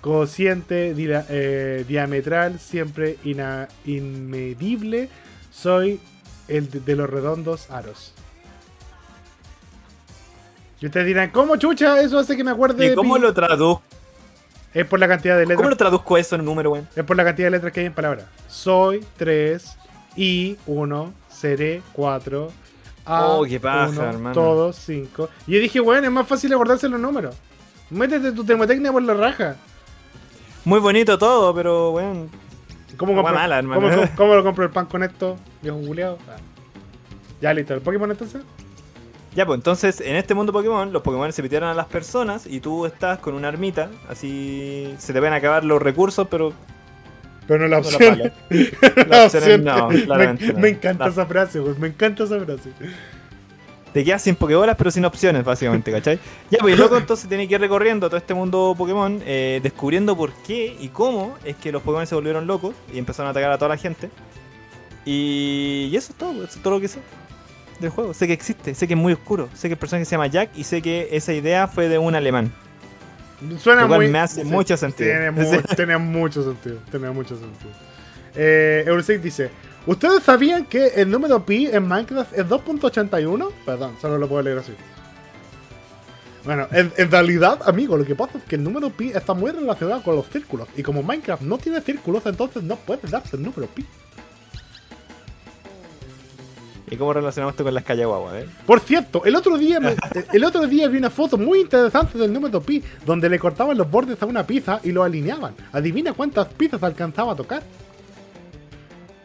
Cociente dila- eh, diametral, siempre ina- inmedible. Soy el de, de los redondos aros. Y ustedes dirán, ¿cómo chucha? Eso hace que me acuerde ¿Y cómo Pi". lo traduzco? Es por la cantidad de ¿Cómo letras. lo traduzco eso en número, weón? Es por la cantidad de letras que hay en palabra. Soy 3 y 1, seré 4. A, Oh, qué uno, hermano. Todos 5. Y yo dije, bueno, es más fácil acordarse los números. Métete tu termotecnia por la raja. Muy bonito todo, pero, weón. ¿Cómo, compro, mala. ¿cómo, cómo- [LAUGHS] cómo lo compro el pan con esto? Viejo juliado. Ya listo, ¿el Pokémon entonces? Ya, pues entonces, en este mundo Pokémon, los Pokémon se pitearon a las personas y tú estás con una armita, así se te van a acabar los recursos, pero Pero no la No la opción. [LAUGHS] La opciones opción. no, me, claramente me encanta esa frase, güey. Me encanta esa frase. te quedas sin Pokébolas, pero sin opciones, básicamente, ¿cachai? Ya, pues loco entonces tiene que ir recorriendo todo este mundo Pokémon, eh, descubriendo por qué y cómo es que los Pokémon se volvieron locos y empezaron a atacar a toda la gente. Y, y eso es todo, eso es todo lo que sé del juego. Sé que existe, sé que es muy oscuro, sé que el personaje se llama Jack y sé que esa idea fue de un alemán. Suena Lo cual muy. me hace mucho sentido. Tiene, mu- [LAUGHS] tiene mucho sentido. Tiene mucho sentido. Eh, Eurosec dice: ¿Ustedes sabían que el número pi en Minecraft es 2.81? Perdón, solo lo puedo leer así. Bueno, en, en realidad, amigo, lo que pasa es que el número pi está muy relacionado con los círculos. Y como Minecraft no tiene círculos, entonces no puedes darse el número pi. ¿Y cómo relacionamos esto con las Callaguaguas, eh? Por cierto, el otro día me- [LAUGHS] el otro día vi una foto muy interesante del número pi, donde le cortaban los bordes a una pizza y lo alineaban. Adivina cuántas pizzas alcanzaba a tocar.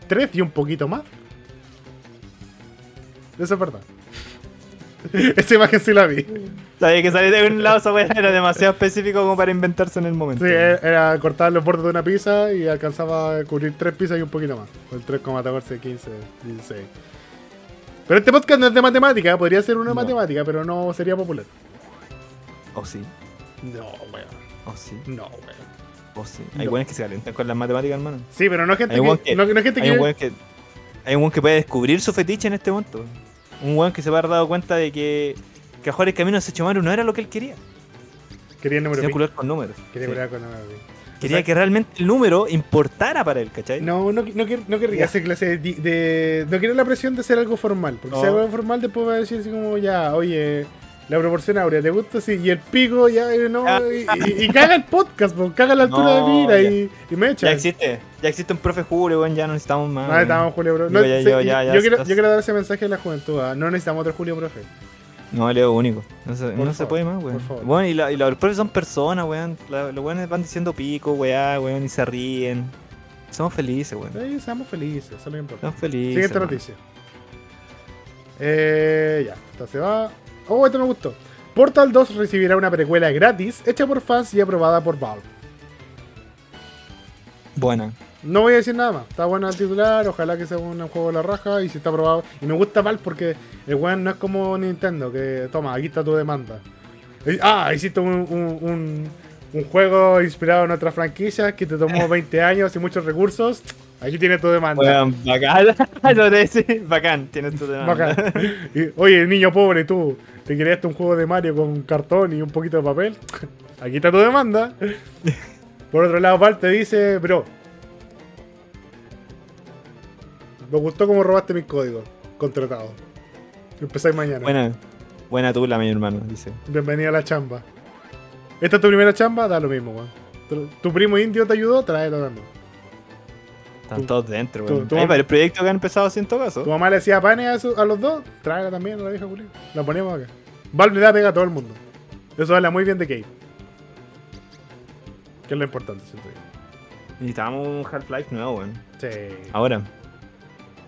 Tres y un poquito más. Eso es verdad. [LAUGHS] Esa imagen sí la vi. Sí, Sabía que salir de un lado esa era demasiado específico como para inventarse en el momento. era era cortar los bordes de una pizza y alcanzaba a cubrir tres pizzas y un poquito más. Con 3,14, 15, 16. Pero este podcast no es de matemática, podría ser una No. matemática, pero no sería popular. O sí, No, weón. o sí, No, weón. o sí. Hay No. que se calientan con las matemáticas, hermano. Sí, pero no es gente Hay que, no, no es gente Hay que, un weón que. Hay un weón que puede descubrir su fetiche en este momento. Un weón que se va a haber dado cuenta de que. Que a jugar el camino de Sechomaru no era lo que él quería. quería el número Quería pi. culiar con números. Quería Sí. culiar con número pi. Quería que realmente el número importara para él, ¿cachai? No, no, no, quer- no querría hacer clase de, de- No quiero la presión de hacer algo formal. Porque No. si hago algo formal, después va a decir así como, ya, oye, la proporción áurea, ¿te gusta? Sí, y el pico, ya, no. Ya. Y, y- y caga el podcast, pues, caga la altura No, de mira y, y me echa. Ya existe. Ya existe un profe Julio. Ya no necesitamos más. No weón. necesitamos Julio. Digo, ya, sí, yo- ya, yo, ya, quiero, yo quiero dar ese mensaje a la juventud. ah, No necesitamos otro Julio Profe. No, Leo único. No se, puede más, weón. Bueno, y, la- y los profes son personas, weón. La- los weones van diciendo pico, weá, weón, y se ríen. Somos felices, weón. Sí, seamos felices, eso es lo importante. Somos felices. Siguiente noticia. Eh, ya, esta se va. Oh, este me gustó. Portal 2 recibirá una precuela gratis hecha por fans y aprobada por Valve. Buena. No voy a decir nada más. Está bueno el titular, ojalá que sea un juego de la raja y si está aprobado. Y me gusta Valve porque el weón no es como Nintendo, que toma, aquí está tu demanda. Ah, hiciste un, un, un- un juego inspirado en otra franquicia que te tomó [LAUGHS] 20 años y muchos recursos. Aquí tienes tu demanda. Weón, bacán. [LAUGHS] Bacán. Tienes tu demanda. Bacán. Y, oye, niño pobre, tú, ¿te creaste un juego de Mario con cartón y un poquito de papel? [LAUGHS] Aquí está tu demanda. Por otro lado, Val te dice, bro, me gustó cómo robaste mis códigos. Contratado. Empezáis mañana. Buena. Buena tula, mi hermano, dice. Bienvenido a la chamba. ¿Esta es tu primera chamba? Da lo mismo, weón. Tu, primo indio te ayudó, tráelo también. Están todos dentro, weón. varios proyectos que han empezado así en todo caso. Tu mamá le hacía panes a, a los dos, tráela también a la vieja culia. La ponemos acá. Valve da pega a todo el mundo. Eso habla muy bien de Cave. Que es lo importante, siento yo. Necesitamos un Half-Life nuevo, weón. Sí. Ahora.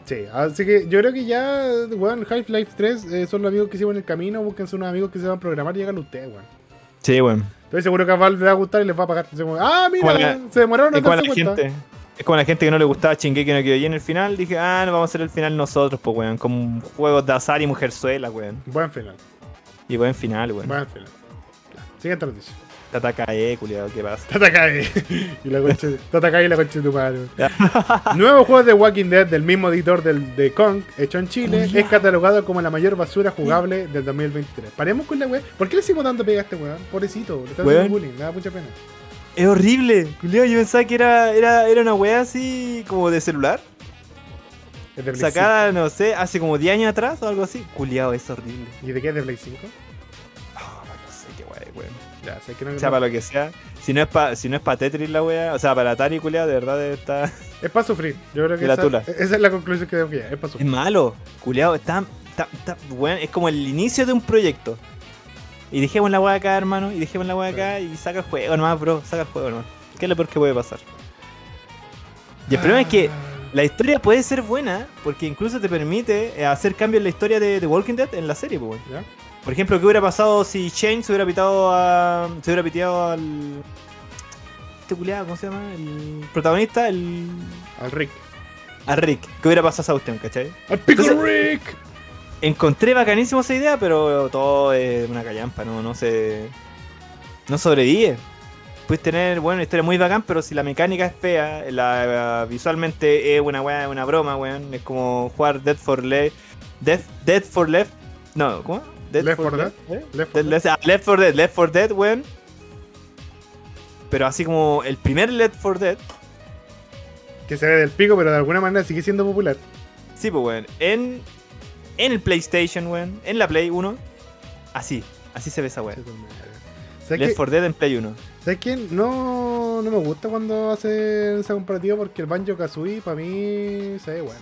Sí, así que yo creo que ya, weón, Half-Life 3 eh, son los amigos que siguen en el camino, búsquense unos amigos que se van a programar y háganlo ustedes, weón. Sí, weón. Estoy seguro que a Valve le va a gustar y les va a pagar. Ah, mira, la- se demoraron como darse la cuenta. gente. Es como la gente que no le gustaba Shingeki no Kyojin en el final. Dije, ah, no vamos a hacer el final nosotros, pues, weón. Como juegos de azar y mujerzuela, weón. Buen final, Y buen final, weón. buen final. Siguiente noticia. Tatakae, culiado, ¿qué pasa? Tatakae. [LAUGHS] y la concha, Tatakae y la concha de tu madre. [LAUGHS] Nuevo juego de Walking Dead del mismo editor del, de Kong, hecho en Chile, Culiao. es catalogado como la mayor basura jugable del 2023. Paremos con la weá. ¿Por qué le hicimos tanto pega a este weón? Pobrecito, le está haciendo bullying, me da mucha pena. Es horrible, culiado. Yo pensaba que era, era, era una wea así como de celular. Es de Play Sacada, no sé, hace como 10 años atrás o algo así. Culiado, es horrible. 5. ¿Y de qué es de Play 5? Que no, O sea, para lo que sea. Si no es para si no es pa Tetris la wea, o sea, para Atari, culiado, de verdad está. [LAUGHS] Es para sufrir. Yo creo que esa, esa es la conclusión que tengo que llegar. Es para Es sufrir. malo, culiado, está, está, está- weón, es como el inicio de un proyecto. Y dejemos la wea acá, hermano, y dejemos la wea acá y saca el juego nomás, bro, saca el juego nomás. ¿Qué es lo peor que puede pasar? Y el problema es que la historia puede ser buena porque incluso te permite eh, hacer cambios en la historia de The Walking Dead en la serie, pues. Por ejemplo, ¿qué hubiera pasado si Shane se hubiera pitado a. se hubiera piteado al. Este culiado, ¿cómo se llama? El protagonista, el. Al Rick. a Rick. ¿Qué hubiera pasado a esa cuestión, cachai? ¡Al Pickle Entonces- Rick! Encontré bacanísimo esa idea, pero todo es una callampa, no, no se. No sobrevive. Puedes tener, bueno, una historia muy bacán, pero si la mecánica es fea, la, visualmente es una weá, una broma, weón. Es como jugar Dead for Left. Death, Dead for Left. No, ¿cómo? Dead Left 4 ¿eh? Left Dead- 4 Left, ah, Left 4 Dead, Left 4 Dead, weón. Pero así como el primer Left 4 Dead, Que se ve del pico, pero de alguna manera sigue siendo popular. sí, pues, weón. En, en el PlayStation, weón. En la Play 1. Así, así se ve esa weón. ¿Sabes Left qué? 4 Dead en Play 1. ¿Sabes qué? No, no me gusta cuando hacen esa comparativa porque el Banjo Kazooie para mí se ve bueno.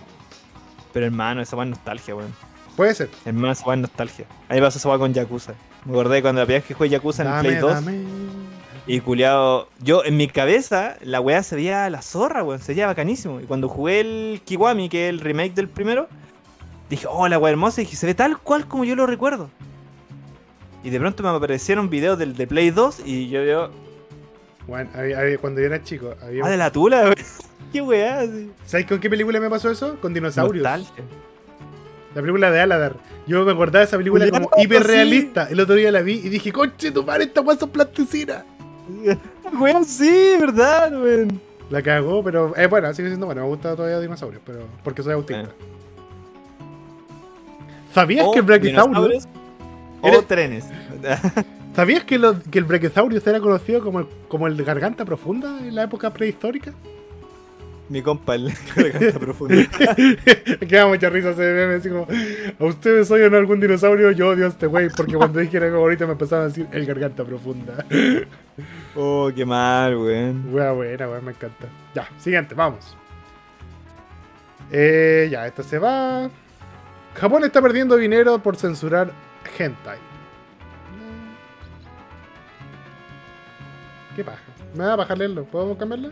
Pero hermano, esa weón es nostalgia, weón. Puede ser. Hermano, esa weón es nostalgia. A mí me pasó esa con Yakuza. Me acordé cuando la primera vez que jugué Yakuza en el Dame, Play 2. dame. Y culiado, yo en mi cabeza la weá se veía la zorra, weón, se veía bacanísimo. Y cuando jugué el Kiwami, que es el remake del primero, dije, oh, la weá hermosa, y dije, se ve tal cual como yo lo recuerdo. Y de pronto me aparecieron videos del de Play 2 y yo veo, Bueno, cuando yo era chico, había... ah, de la tula, [LAUGHS] weón. Qué weá. ¿sabes con qué película me pasó eso? Con dinosaurios. Nostalgia. La película de Aladar. Yo me acordaba de esa película como sí. hiperrealista. El otro día la vi y dije, conche, tu madre, esta weá son plasticina. [LAUGHS] Weón, sí, verdad, weón. La cagó, pero es buena, sigue siendo buena. Me gusta todavía dinosaurios, pero porque soy autista. Eh. ¿Sabías que el Brachiosaurus O Eres- trenes. [LAUGHS] ¿Sabías que, lo- que el Brachiosaurus era conocido como el, como el garganta profunda en la época prehistórica? Mi compa, el [LAUGHS] garganta profunda. [LAUGHS] Queda mucha risa ese meme, así como, ¿a ustedes oyen algún dinosaurio? Yo odio a este güey, porque cuando dije era ahorita me empezaron a decir el garganta profunda. [LAUGHS] Oh, qué mal, weón. Wea buena, wea, me encanta. Ya, siguiente, vamos. Eh, ya, esto se va. Japón está perdiendo dinero por censurar hentai. ¿Qué paja? ¿Me va a bajar leerlo? ¿Podemos cambiarlo?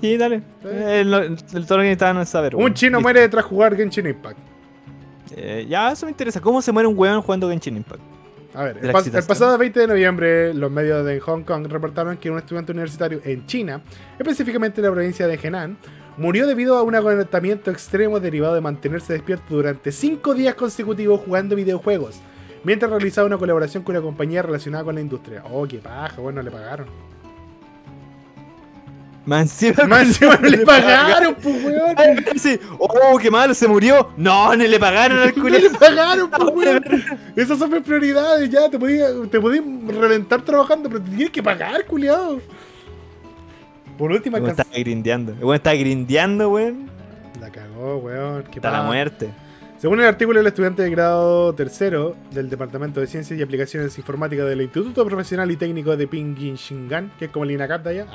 Sí, dale. Eh, El, el todo lo que saber. Un chino muere tras jugar Genshin Impact. Eh, ya, eso me interesa. ¿Cómo se muere un weón jugando Genshin Impact? A ver, el, pas- el pasado 20 de noviembre, los medios de Hong Kong reportaron que un estudiante universitario en China, específicamente en la provincia de Henan, murió debido a un agotamiento extremo derivado de mantenerse despierto durante 5 días consecutivos jugando videojuegos, mientras realizaba una colaboración con una compañía relacionada con la industria. Oh, qué paja, bueno, le pagaron. Más encima. No le pagaron, pues, weón. Sí. Oh, qué malo, se murió. No, no le pagaron al [LAUGHS] No culo. le pagaron, pues, weón. Esas son mis prioridades, ya. Te podías te podías reventar trabajando, pero te tienes que pagar, culiado. Por última, alcanz- estaba grindeando. El weón estaba grindeando, weón. La cagó, weón. Qué Hasta la muerte. Según el artículo, el estudiante de grado tercero del Departamento de Ciencias y Aplicaciones Informáticas del Instituto Profesional y Técnico de Pinginshingan, que es como el INACAP de allá,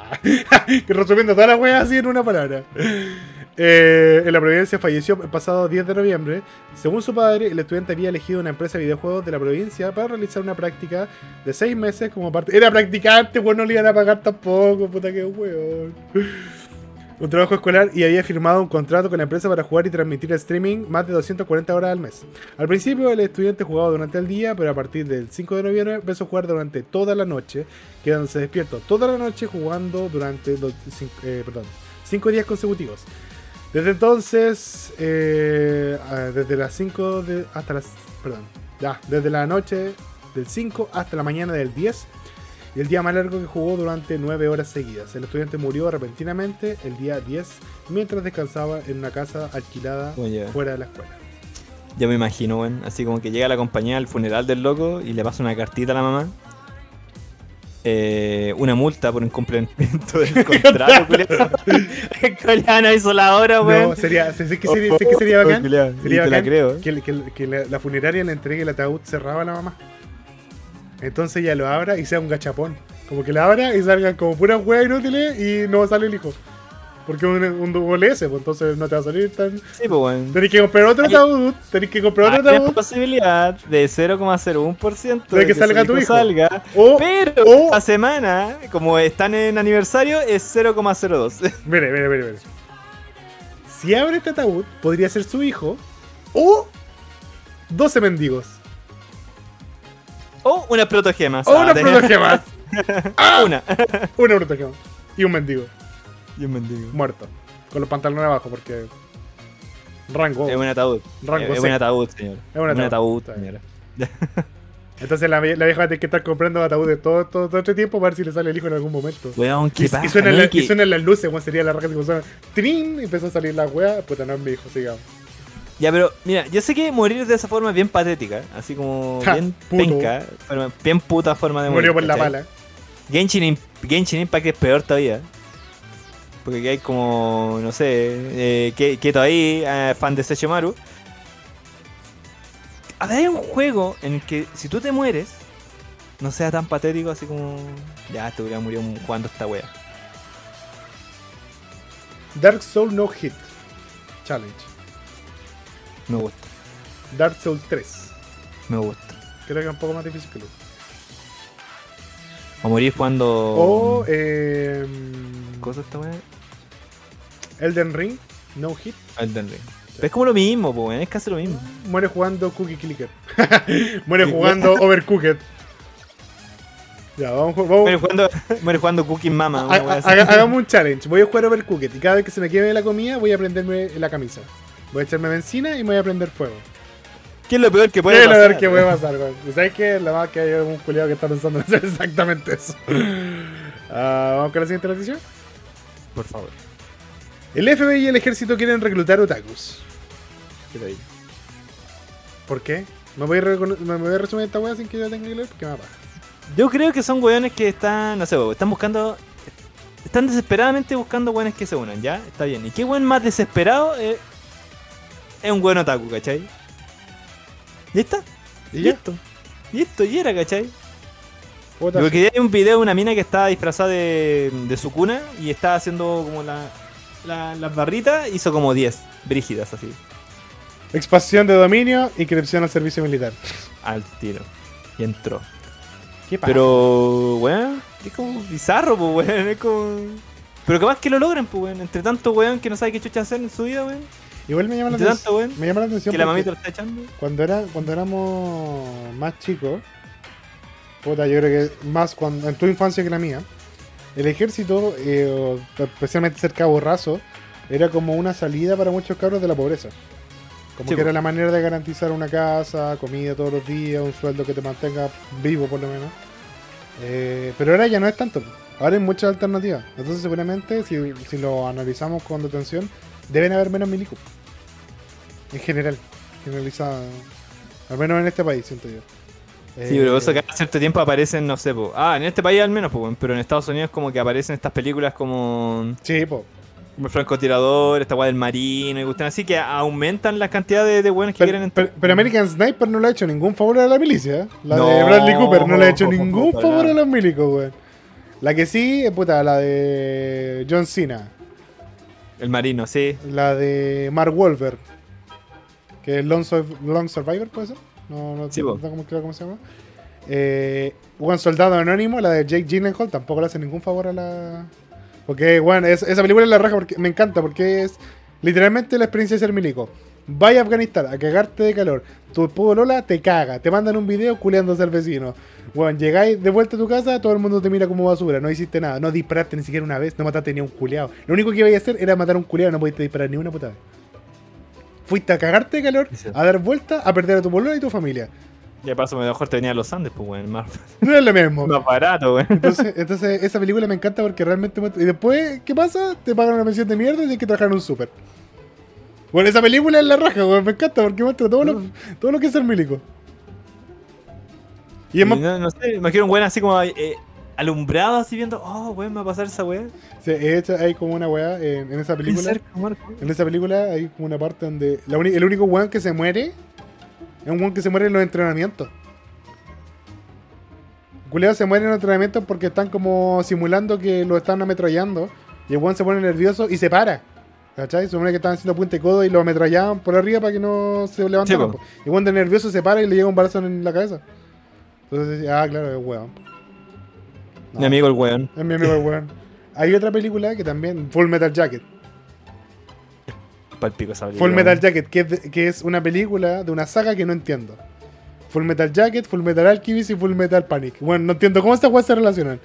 ah, que [LAUGHS] resumiendo toda la wea así en una palabra. Eh, en la provincia falleció el pasado 10 de noviembre. Según su padre, el estudiante había elegido una empresa de videojuegos de la provincia para realizar una práctica de 6 meses como parte. Era practicante, weón, no le iban a pagar tampoco, puta que weón un trabajo escolar y había firmado un contrato con la empresa para jugar y transmitir streaming más de 240 horas al mes. Al principio el estudiante jugaba durante el día, pero a partir del 5 de noviembre empezó a jugar durante toda la noche, quedándose despierto toda la noche jugando durante los cin- eh, perdón, 5 días consecutivos. Desde entonces, eh, desde las 5 de, hasta las, perdón, ya, desde la noche del 5 hasta la mañana del 10, y el día más largo que jugó durante 9 horas seguidas. El estudiante murió repentinamente el día 10 mientras descansaba en una casa alquilada Oye. fuera de la escuela. Yo me imagino, weón. Así como que llega la compañía al funeral del loco y le pasa una cartita a la mamá. Eh, una multa por incumplimiento del [LAUGHS] contrato, [LAUGHS] no hizo la hora, weón. No, sería, sé, sé que sería, sé que sería Oh, bacán. Sería te la bacán creo, que, que- que la, la funeraria le entregue el ataúd cerrado a la mamá. Entonces ella lo abra y sea un gachapón. Como que la abra y salgan como puras weas inútiles y no sale el hijo. Porque un, un WLS, pues entonces no te va a salir tan. Sí, pues, weón. Tenés que comprar otro Hay- ataúd, tenés que comprar otro Hay ataúd. posibilidad de 0,01% De que salga tu hijo. salga, O, pero o- esta semana, como están en aniversario, es 0,02. [LAUGHS] Mire, mire, mire, mire. Si abre este ataúd, podría ser su hijo o 12 mendigos. O unas protogemas. O [LAUGHS] Ah, una tenía- protogemas. [LAUGHS] Una. Una protogema. Y un mendigo. Y un mendigo. Muerto. Con los pantalones abajo porque. Rango. Es un ataúd. Rango es, un ataúd, señor. Es un ataúd. señora. [LAUGHS] Entonces la, la vieja va a tener que estar comprando ataúdes todo, todo, todo este tiempo para ver si le sale el hijo en algún momento. Weón, Y, qué y suenan la- Y que- y suenan las luces, como sería la raja que suena. ¡Trin! Y empezó a salir la wea. Puta, no es mi hijo, sigamos. Ya, pero mira, yo sé que morir de esa forma es bien patética, así como [LAUGHS] Ja, bien puto. penca, pero bien puta forma de morir. Murió por la ¿cachai? pala. Genshin, Genshin Impact es peor todavía. Porque hay como, no sé, eh, Keto ahí, eh, fan de ver, hay un juego en el que si tú te mueres, no sea tan patético así como. Ya, este hubiera murió jugando esta wea. Dark Soul No Hit. Challenge. Me gusta, Dark Soul 3. me gusta. Creo que es un poco más difícil que lo. O morir jugando. O eh, ¿Cosa esta wea? Elden Ring. No Hit. Elden Ring. Pero es como lo mismo, weón, es casi lo mismo. Muere jugando Cookie Clicker. [LAUGHS] Muere jugando Overcooked. Ya, vamos, vamos. Muere jugando, [LAUGHS] muere jugando Cooking Mama. Ha- ha- hagamos un challenge. Voy a jugar Overcooked y cada vez que se me queme la comida voy a prenderme la camisa. Voy a echarme benzina y me voy a prender fuego. ¿Qué es lo peor que puede Quiero pasar? qué puede pasar, güey. ¿Y ¿Sabes qué? La más que hay un culiado que está pensando en hacer [LAUGHS] exactamente eso. Ah, Vamos con la siguiente noticia. Por favor. El FBI y el ejército quieren reclutar otakus. ¿Qué digo? ¿Por qué? ¿Me voy, a recono- me voy a resumir esta weá sin que yo tenga que leer? Porque me apaga. Yo creo que son weones que están, no sé, están buscando. Están desesperadamente buscando weones que se unan, ¿ya? Está bien. ¿Y qué weón más desesperado es, es un buen otaku, ¿cachai? ¿Y está? ¿Y ya? Listo. Listo, y era, ¿cachai? Porque hay un video de una mina que estaba disfrazada de, de su cuna y estaba haciendo como la, la- las barritas, hizo como 10 brígidas así, Expansión de dominio, inscripción al servicio militar. al tiro. Y entró. ¿Qué pasa? Pero, weón, es como bizarro, pues, weón. Es como. Pero capaz que lo logren, pues, weón. Entre tanto, weón, que no sabe qué chucha hacer en su vida, weón. Igual me llama la atención. tanto, weón. Me llama la atención Que la mamita lo está echando. cuando, era, cuando éramos más chicos, puta, yo creo que más cuando, en tu infancia que la mía, el ejército, eh, especialmente ser cabo raso, era como una salida para muchos cabros de la pobreza. Como Sí, que era la manera de garantizar una casa, comida todos los días, un sueldo que te mantenga vivo por lo menos. Eh, pero ahora ya no es tanto. Ahora hay muchas alternativas. Entonces seguramente, si, si lo analizamos con detención, deben haber menos milicos. En general. Generalizado. Al menos en este país, siento yo. Sí, pero eso cada cierto tiempo aparecen, no sé, pues. Ah, en este país al menos, weón. Pero en Estados Unidos, como que aparecen estas películas como. Sí, po. Como el francotirador, esta weá del marino y cuestiones así que aumentan la cantidad de, de weones que Pero, quieren entrar. pero- pero American Sniper no le ha hecho ningún favor a la milicia. ¿eh? La de Bradley Cooper no le ha hecho ningún favor a los milicos, weón. La que sí, es puta, la de John Cena. El marino, sí. La de Mark Wolver. Que es Long, Long Survivor, ¿puede ser? No, no Sí, no cómo, cómo se llama. Eh, Buen Soldado Anónimo, la de Jake Gyllenhaal, tampoco le hace ningún favor a la... Porque, bueno, es- esa película es la raja porque me encanta, porque es literalmente la experiencia de ser milico. Vaya a Afganistán a cagarte de calor. Tu Lola te caga. Te mandan un video culeándose al vecino. Bueno, llegáis de vuelta a tu casa, todo el mundo te mira como basura. No hiciste nada. No disparaste ni siquiera una vez. No mataste ni a un culeado. Lo único que iba a hacer era matar a un culeado. No pudiste disparar ni una puta vez. Fuiste a cagarte de calor, a dar vuelta, a perder a tu polola y tu familia. Ya paso, mejor te venía a los Andes, pues, weón. Más, [LAUGHS] No es lo mismo. más barato, weón. Entonces, entonces, esa película me encanta porque realmente. muestra- Y después, ¿qué pasa? Te pagan una pensión de mierda y tienes que trabajar en un súper. Bueno, esa película es la raja, weón. Me encanta porque muestra todo lo, todo lo que es ser milico. Y es más. Y no, no sé, me imagino un weón así como eh, alumbrado, así viendo, oh, weón, me va a pasar esa weá. sí, de hecho, hay como una weá en, en esa película. Cerca, Marco. En esa película hay como una parte donde la uni- el único weón que se muere es un weón que se muere en los entrenamientos. Culiao se muere en los entrenamientos porque están como simulando que lo están ametrallando. Y el weón se pone nervioso y se para. ¿Cachai? Se supone que estaban haciendo punta y codo y lo ametrallaban por arriba para que no se levantara. Sí, y el weón de nervioso se para y le llega un balazo en la cabeza. Entonces, ah, claro, es weón. No, Mi amigo el weón. Es mi amigo el weón. Hay otra película que también, Full Metal Jacket. Palpico esa película, Full Metal. Jacket, que es, de- que es una película de una saga que no entiendo. Full Metal Jacket, Full Metal Alchemist y Full Metal Panic. Bueno, no entiendo cómo estas weas se relacionan.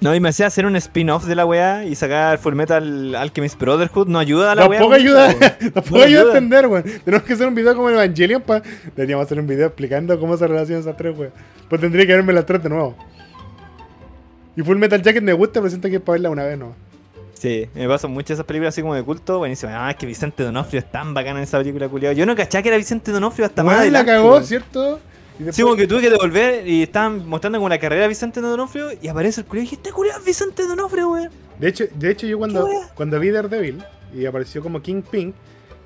No, y me hacía hacer un spin-off de la weá y sacar Full Metal Alchemist Brotherhood. No ayuda a la weá. Tampoco ayuda, [LAUGHS] tampoco No ayuda a entender, weón. Tenemos que hacer un video como el Evangelion pa... Deberíamos hacer un video explicando cómo se relacionan esas tres weas. Pues tendría que verme las tres de nuevo. Y Full Metal Jacket me gusta, pero siento que es para verla una vez, ¿no? Sí, me pasan muchas esas películas así como de culto. Buenísimo. Ah, es que Vicente Donofrio es tan bacana en esa película, culiado. Yo no cachaba que era Vicente Donofrio hasta más Weón, la cagó. ¿cierto? Después- Sí, como que tuve que devolver y estaban mostrando como la carrera de Vicente Donofrio y aparece el culiado y dije, este culiado es Vicente Donofrio, weón. De hecho, de hecho yo cuando, cuando vi Daredevil y apareció como Kingpin,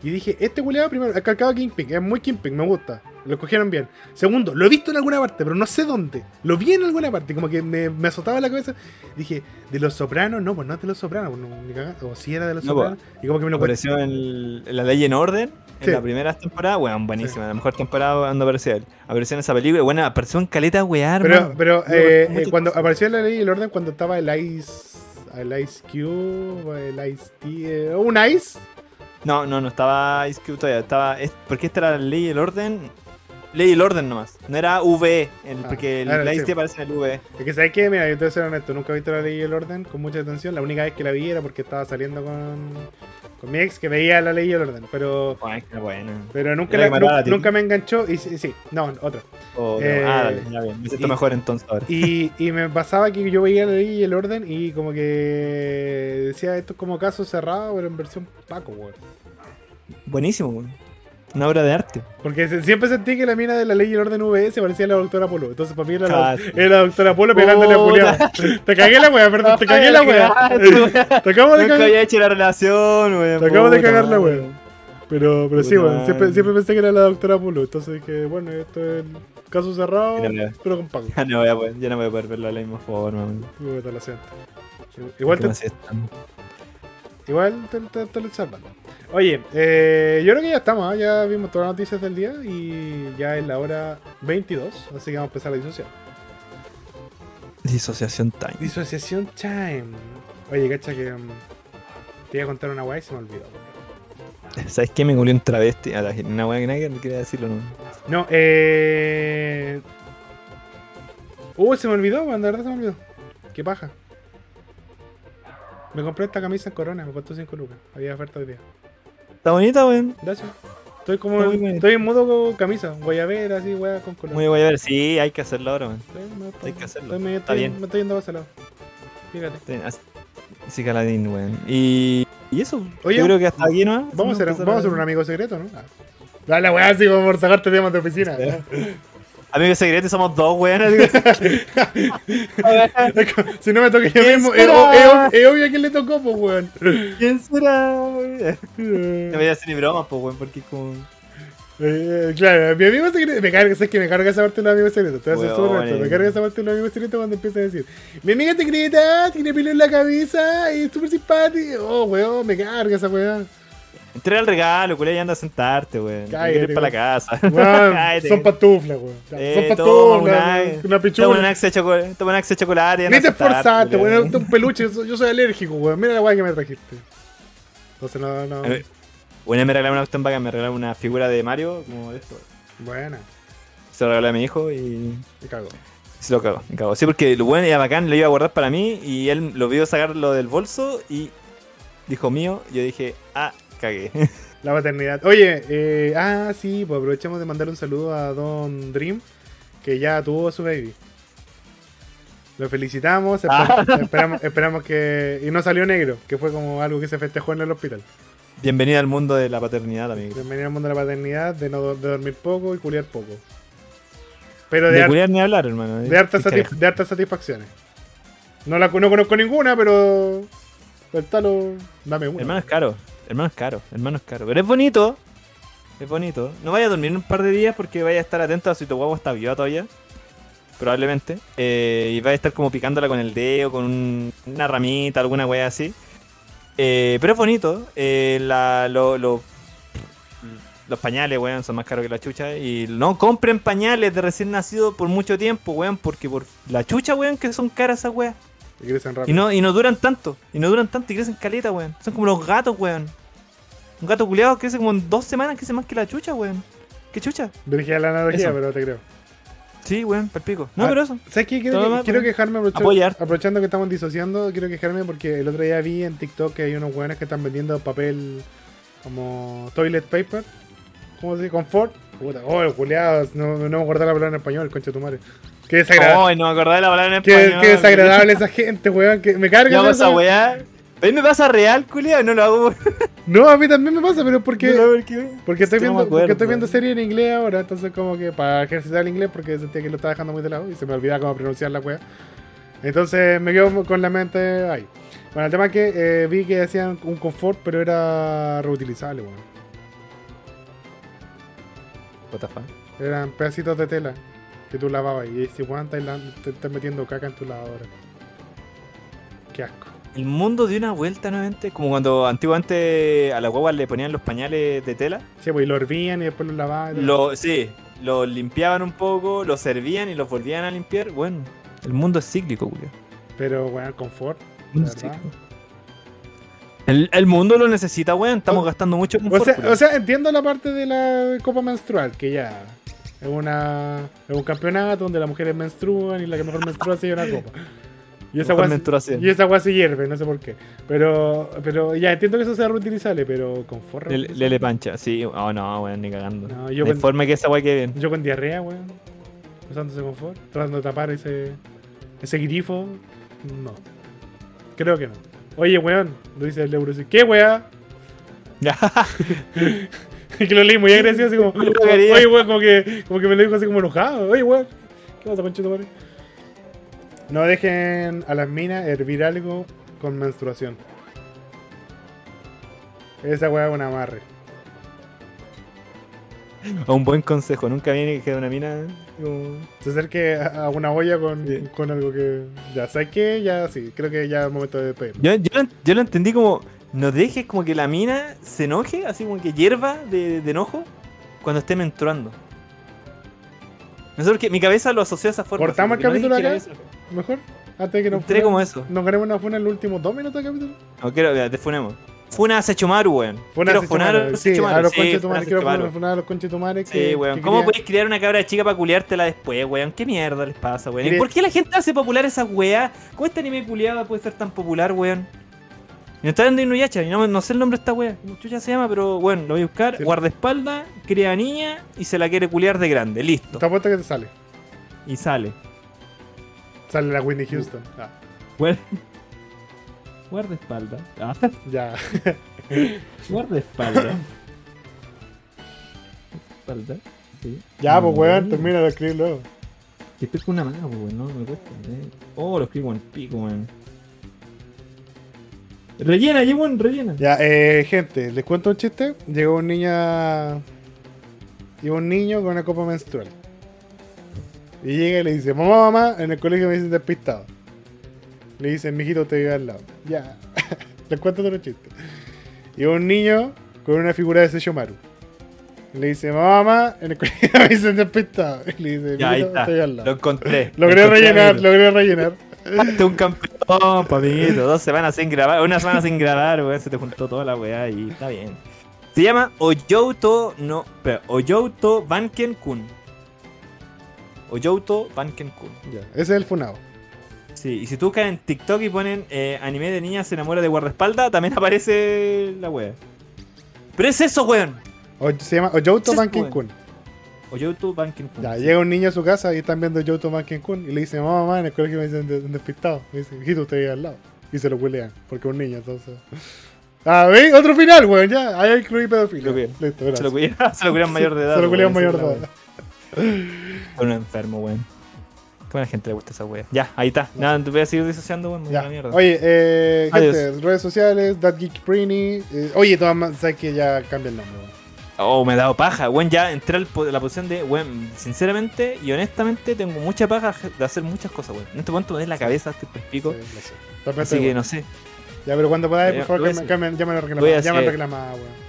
y dije, este culiado primero, ha calcado Kingpin, es muy Kingpin, me gusta, lo cogieron bien. Segundo, lo he visto en alguna parte, pero no sé dónde. Lo vi en alguna parte, como que me, me azotaba la cabeza. Dije, ¿de los sopranos? No, pues no es de los sopranos, pues no, o si era de los No, sopranos. Y como que me lo Apareció en, en La Ley en Orden, en Sí. la primera temporada, weón, buenísima, la mejor temporada cuando apareció él. Apareció en esa película, bueno, apareció en Caleta, weón. Pero, pero eh, eh, cuando apareció en la ley el orden, cuando estaba el Ice. El Ice Cube, el Ice T. eh, un Ice. No, no, no estaba Ice Cube todavía, estaba... Es, porque esta era la Ley y el Orden... Ley y el Orden nomás, no era V, el- Ah, porque el, claro, la sí. Aparece en el V. Es que sabes que, mira, yo te voy a ser honesto, nunca he visto la ley y el orden con mucha atención. La única vez que la vi era porque estaba saliendo con, con mi ex que veía la ley y el orden. Pero, Ay, qué bueno. pero nunca, la- nunca me enganchó. Y sí, sí, no, otra. Oh, no. Eh, ah, dale, ya bien, me siento y- mejor entonces ahora. Y, y me pasaba que yo veía la ley y el orden y como que decía esto es como caso cerrado, pero en versión Paco, weón. Buenísimo, weón. Una obra de arte. Porque siempre sentí que la mina de la ley y el orden VS parecía la doctora Polo. Entonces para mí era la, Ah, sí. era la doctora Polo pegándole a. Julián. Te cagué la wea, perdón, te cagué la wea. [LAUGHS] Te acabo de cagar. había hecho la relación, weón. Te acabo de cagar la wea. Pero, pero sí, bueno, siempre, siempre pensé que era la doctora Polo. Entonces dije, bueno, esto es el caso cerrado, pero con Paco. [LAUGHS] Ya no voy a poder, ya no voy a poder verlo de la misma forma. Igual te, igual te, te, te lo salvando. Oye, eh, yo creo que ya estamos, ¿ah? ya vimos todas las noticias del día y ya es la hora 22, así que vamos a empezar la disociación. Disociación time. Disociación time. Oye, cacha que mm, te iba a contar una weá y se me olvidó. ¿Sabes qué? Me murió un travesti. A la- Una weá que nadie quería decirlo, ¿no? No, eh. Uh, se me olvidó, weón, de verdad se me olvidó. Qué paja. Me compré esta camisa en Corona, me costó 5 lucas. Había oferta hoy día. Está bonita, weón. Gracias. Estoy como. Estoy en modo camisa, guayabera, así, weá, con color. Muy a ver. Sí, hay que hacerlo ahora, weón. Sí, me hay que hacerlo. estoy medio- Está estoy- bien. Me estoy yendo para ese lado. Fíjate. Sí, Caladín, weón. Y, y eso. Oye, yo creo que hasta aquí, ¿no? Vamos a empezar vamos a hacer un amigo secreto, ¿no? Ah. Dale, weá, así como por sacarte temas de oficina. Amigos secretos somos dos, weón. [LAUGHS] si no me toca yo ¿Quién mismo, es, obvio a quién le tocó, pues, weón. ¿Quién será, weón? [LAUGHS] No voy a hacer ni bromas, pues, weón, porque como. Eh, claro, mi amigo secreto. Me carga, es que me carga esa parte de los amigos secretos. Te voy a hacer Weón, Me carga esa parte de los amigos secretos cuando empieza a decir: Mi amiga secreta tiene pelo en la cabeza y es súper simpática. Oh, weón, me carga esa weá. Entrega el regalo, culé, y anda a sentarte, weón. Cállate, para la casa. Weón, [LAUGHS] son pantuflas, weón. Eh, son pantuflas, una- weón, una Toma un pichula. axe de chocolate. Toma un axe de chocolate. Ni te esforzaste, weón. Un peluche. yo soy- alérgico, weón. Mira la weá que me trajiste. Entonces, no, no. Una me regalaron una cuestión bacán, me regalaron una figura de Mario, como de esto. Buena. Se lo regalé a mi hijo y Me cago. se lo cagó. Me cagó. Sí, porque lo bueno era bacán, lo iba a guardar para mí y él lo vio sacarlo del bolso y dijo mío. Yo dije, ah, cagué. [LAUGHS] La paternidad. Oye, eh, ah, sí, pues aprovechamos de mandar un saludo a Don Dream, que ya tuvo su baby. Lo felicitamos, esper- Ah. esperamos, esperamos que... Y no salió negro, que fue como algo que se festejó en el hospital. Bienvenida al mundo de la paternidad, amigo. Bienvenido al mundo de la paternidad, de, no, de dormir poco y culiar poco. Pero de, De culiar ni hablar, hermano. de, hartas de hartas satisfacciones. No, la, no conozco ninguna, pero... El talo, dame una. Hermano es caro, hermano es caro, hermano es caro. Pero es bonito, es bonito. No vaya a dormir un par de días porque vaya a estar atento a si tu guagua está viva todavía. Probablemente. Eh, y vaya a estar como picándola con el dedo, con un- una ramita, alguna wea así. Eh, pero es bonito. Eh, los pañales, weón, son más caros que la chucha. Y no compren pañales de recién nacido por mucho tiempo, weón, porque por la chucha, weón, que son caras esas weas. Y crecen Y rápido. no, y no duran tanto. Y no duran tanto y crecen caleta, weón. Son como los gatos, weón. Un gato culeado crece como en dos semanas, crece más que la chucha, weón. ¿Qué chucha? Dirigía la analogía, Eso. pero te creo. Sí, weón, palpico. No, Ah, pero eso. ¿Sabes qué? Quiero, Todo que- mal, quiero weón. quejarme, Apoyar. aprovechando que estamos disociando, quiero quejarme porque el otro día vi en TikTok que hay unos weones que están vendiendo papel como toilet paper. ¿Cómo se dice? Confort. Puta, oh, el culiao, no, no me acuerdo la palabra en español, concha de tu madre. Qué desagradable. Ay, no me acordaba de la palabra en qué, español. qué desagradable esa gente, weón. Que me carga No, esa- weá. A mí me pasa real, culiado, no lo hago No, a mí también me pasa, pero porque, no porque- porque estoy viendo, acuerdo, porque estoy viendo serie en inglés ahora, entonces como que para ejercitar el inglés porque sentía que lo estaba dejando muy de lado y se me olvidaba cómo pronunciar la wea. Entonces me quedo con la mente ahí. Bueno, el tema es que eh, vi que hacían un confort, pero era reutilizable, weón. What the fuck? Eran pedacitos de tela que tú lavabas y si weón estás estás metiendo caca en tu lavadora. Qué asco. El mundo dio una vuelta nuevamente, como cuando antiguamente a las guaguas le ponían los pañales de tela. Sí, pues y lo hervían y después lo lavaban. Lo, sí, los limpiaban un poco, los servían y los volvían a limpiar. Bueno, el mundo es cíclico, Julio. Pero, weón, confort. El mundo. El, el mundo lo necesita, weón. Estamos O- gastando mucho sea, o sea, entiendo la parte de la copa menstrual, que ya es una es un campeonato donde las mujeres menstruan y la que mejor menstrua se lleva una copa. Y esa agua y esa agua se hierve, no sé por qué. Pero pero ya entiendo que eso sea reutilizable, pero con forra. Lele, Lele pancha, sí. Oh, no, weón, ni cagando. No, yo con- forma que esa weá quede bien. Yo con diarrea, weón. Usándose confort, tratando de tapar ese ese grifo. No. Creo que no. Oye, weón, lo dice el euro. ¿Qué, weá? [LAUGHS] [LAUGHS] [LAUGHS] [LAUGHS] que lo leí muy agresivo, así como. [LAUGHS] Oye, weón, como que, como que me lo dijo así como enojado. Oye, weón, ¿qué pasa, conchito, madre? No dejen a las minas hervir algo con menstruación. Esa weá es un amarre. A un buen consejo. Nunca viene que quede una mina. como- Se acerque a una olla con, Sí. con algo que. Ya, ¿sabes qué? Ya sí, creo que ya es momento de despedirnos. Yo, yo, yo lo entendí como. No dejes como que la mina se enoje, así como que hierva de, de enojo cuando esté menstruando. No sé por qué, mi cabeza lo asoció a esa forma. ¿Cortamos el no capítulo acá? cabeza- Mejor, antes de que nos Entré como eso. ¿Nos queremos una funa en los últimos dos minutos del capítulo? No quiero, mira, te funemos. Funa a Sechumaru, weón. Funa quiero funar a Sechumaru. a los conches a quiero Sechumaru. funar- funar a los conches tumares Sí, weón. ¿Cómo podéis criar una cabra chica para culiártela después, weón? ¿Qué mierda les pasa, weón? ¿Y por qué la gente hace popular esas weas? ¿Cómo este anime culiado puede ser tan popular, weón? Y no está dando Inuyasha, y no, no sé el nombre de esta wea. ¿Cómo chucha se llama? Pero bueno, lo voy a buscar. Sí. Guardaespaldas, cría niña y se la quiere culiar de grande. Listo. Te apuesto que te sale. Y sale. Sale la Whitney Houston. Ah, Guarda- [LAUGHS] Guardaespaldas. Ah, ya. [LAUGHS] guardaespaldas. Espalda. Sí. ya, pues weón, Mm. termina de escribir luego. Que estoy con una mano, pues, weón, no me cuesta. eh. Oh, lo escribo en pico, weón. Rellena, ya, weón, rellena. Ya, eh, gente, les cuento un chiste. Llegó un niño. Llegó un niño con una copa menstrual. Y llega y le dice, mamá, mamá, en el colegio me dicen despistado. Le dicen, mijito, te vive al lado. Ya. [LAUGHS] les cuento otro chiste. Llegó un niño con una figura de Seishomaru. Le dice, mamá, mamá, en el [LAUGHS] colegio me dicen despistado. Y le dice, Ya, ahí mijito, está. te vive al Lo lado. encontré. [LAUGHS] Logré Encontré, rellenar, logré rellenar. Hazte un campeón, papito. Dos semanas sin grabar, una semana sin grabar, weón. Se te juntó toda la weá y está bien. Se llama Oyouto no. Espera, Oyouto Banken Kun. Oyouto Banken Kun. Ya, ese es el funado. Sí, y si tú buscas en TikTok y ponen eh, anime de niña se enamora de guardaespaldas, también [LAUGHS] aparece la wea. Pero es eso, weón. O- se llama Oyouto es. Kun. O Yoto Banking Kun. Ya, llega un niño a su casa y están viendo Yoto Mankin Kun y le dice, mamá, mamá, en el colegio me dicen un despistado. Me dice, hijito, usted vive al lado. Y se lo huelean, porque es un niño, entonces. [LAUGHS] Ah, ¿ves? Otro final, weón, ya. Ahí incluí pedofilia. Listo, Se lo gracias. cuidan, [LAUGHS] se lo cuidan mayor de edad. Se lo weón, mayor de edad. wea. Un enfermo, weón. ¿Cómo a la gente le gusta esa wea? Ya, ahí está. Nada, te voy a seguir disociando, weón. Ya. mierda. Oye, eh, gente, redes sociales, That Geek Prini. eh, oye, todas más, sabes que ya cambia el nombre, weón. Oh, me he dado paja, weón. Ya entré a la posición de, weón, sinceramente y honestamente tengo mucha paja de hacer muchas cosas, weón. En este momento me des la cabeza, el pico. Sí, lo sé. Así que no sé. Ya, pero cuando podáis, por favor, voy a cambien- hacer- cambien- llámalo a voy a reclamar. Llámalo a hacer- reclamar, weón.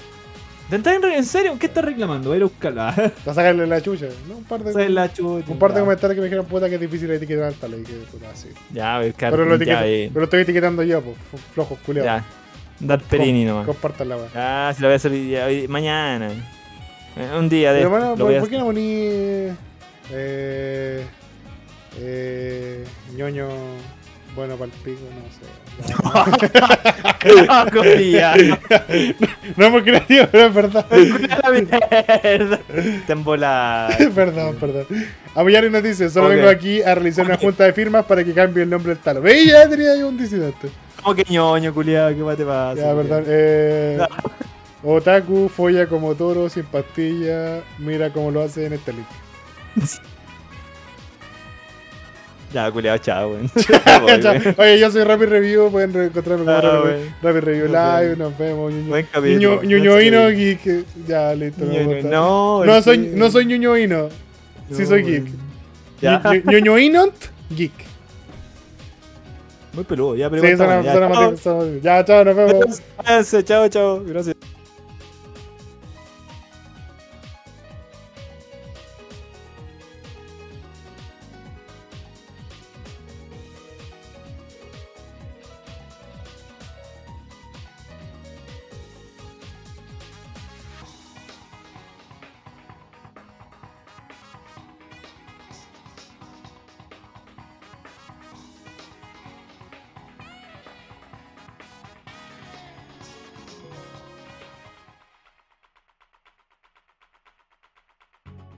¿Te en, serio? ¿Qué estás reclamando? Voy a buscarla. [LAUGHS] Va a sacarle la chucha. ¿no? Un par de, la chucha. un par de ya. comentarios que me dijeron, puta, que es difícil etiquetar al tal. Y que, puta, así. Ya, a ver, Pero lo, etiqueto, Ya, eh, pero lo estoy etiquetando yo, pues. Flojos, culiados. ya. Dar perini nomás. Compartan la weá. Ah, si lo voy a hacer hoy mañana. Eh, Un día de Pero esto, bueno, lo ¿por, qué no poní. Eh. Eh. ñoño. Bueno, para el pico, no sé. [LAUGHS] [LAUGHS] No muy creativo, pero es verdad. [LAUGHS] Te perdón, perdón. Apoyar nos dice: Solo vengo aquí a realizar una junta de firmas para que cambie el nombre del talo. ¿Veis? Ya tenía yo un disidente. Como que ñoño, culiado, ¿qué más te pasa? Ya, perdón. Eh, Otaku folla como toro sin pastilla. Mira cómo lo hace en este link. [LAUGHS] Ya, culiado, [LAUGHS] [LAUGHS] chao, weón. Oye, yo soy Rapid Review. Pueden encontrarme como Ah, Rapid, Review Live. Nos vemos. Buen capítulo. Ñuñoino. Geek. Ya, listo. No, No soy, no soy Ñuñoino. Sí soy geek. Ñuñoinont, geek. Muy peludo, ya, pero Sí, suena, ya, suena chao. Ya, chao, nos vemos. Váyanse, Chao, chao. Gracias.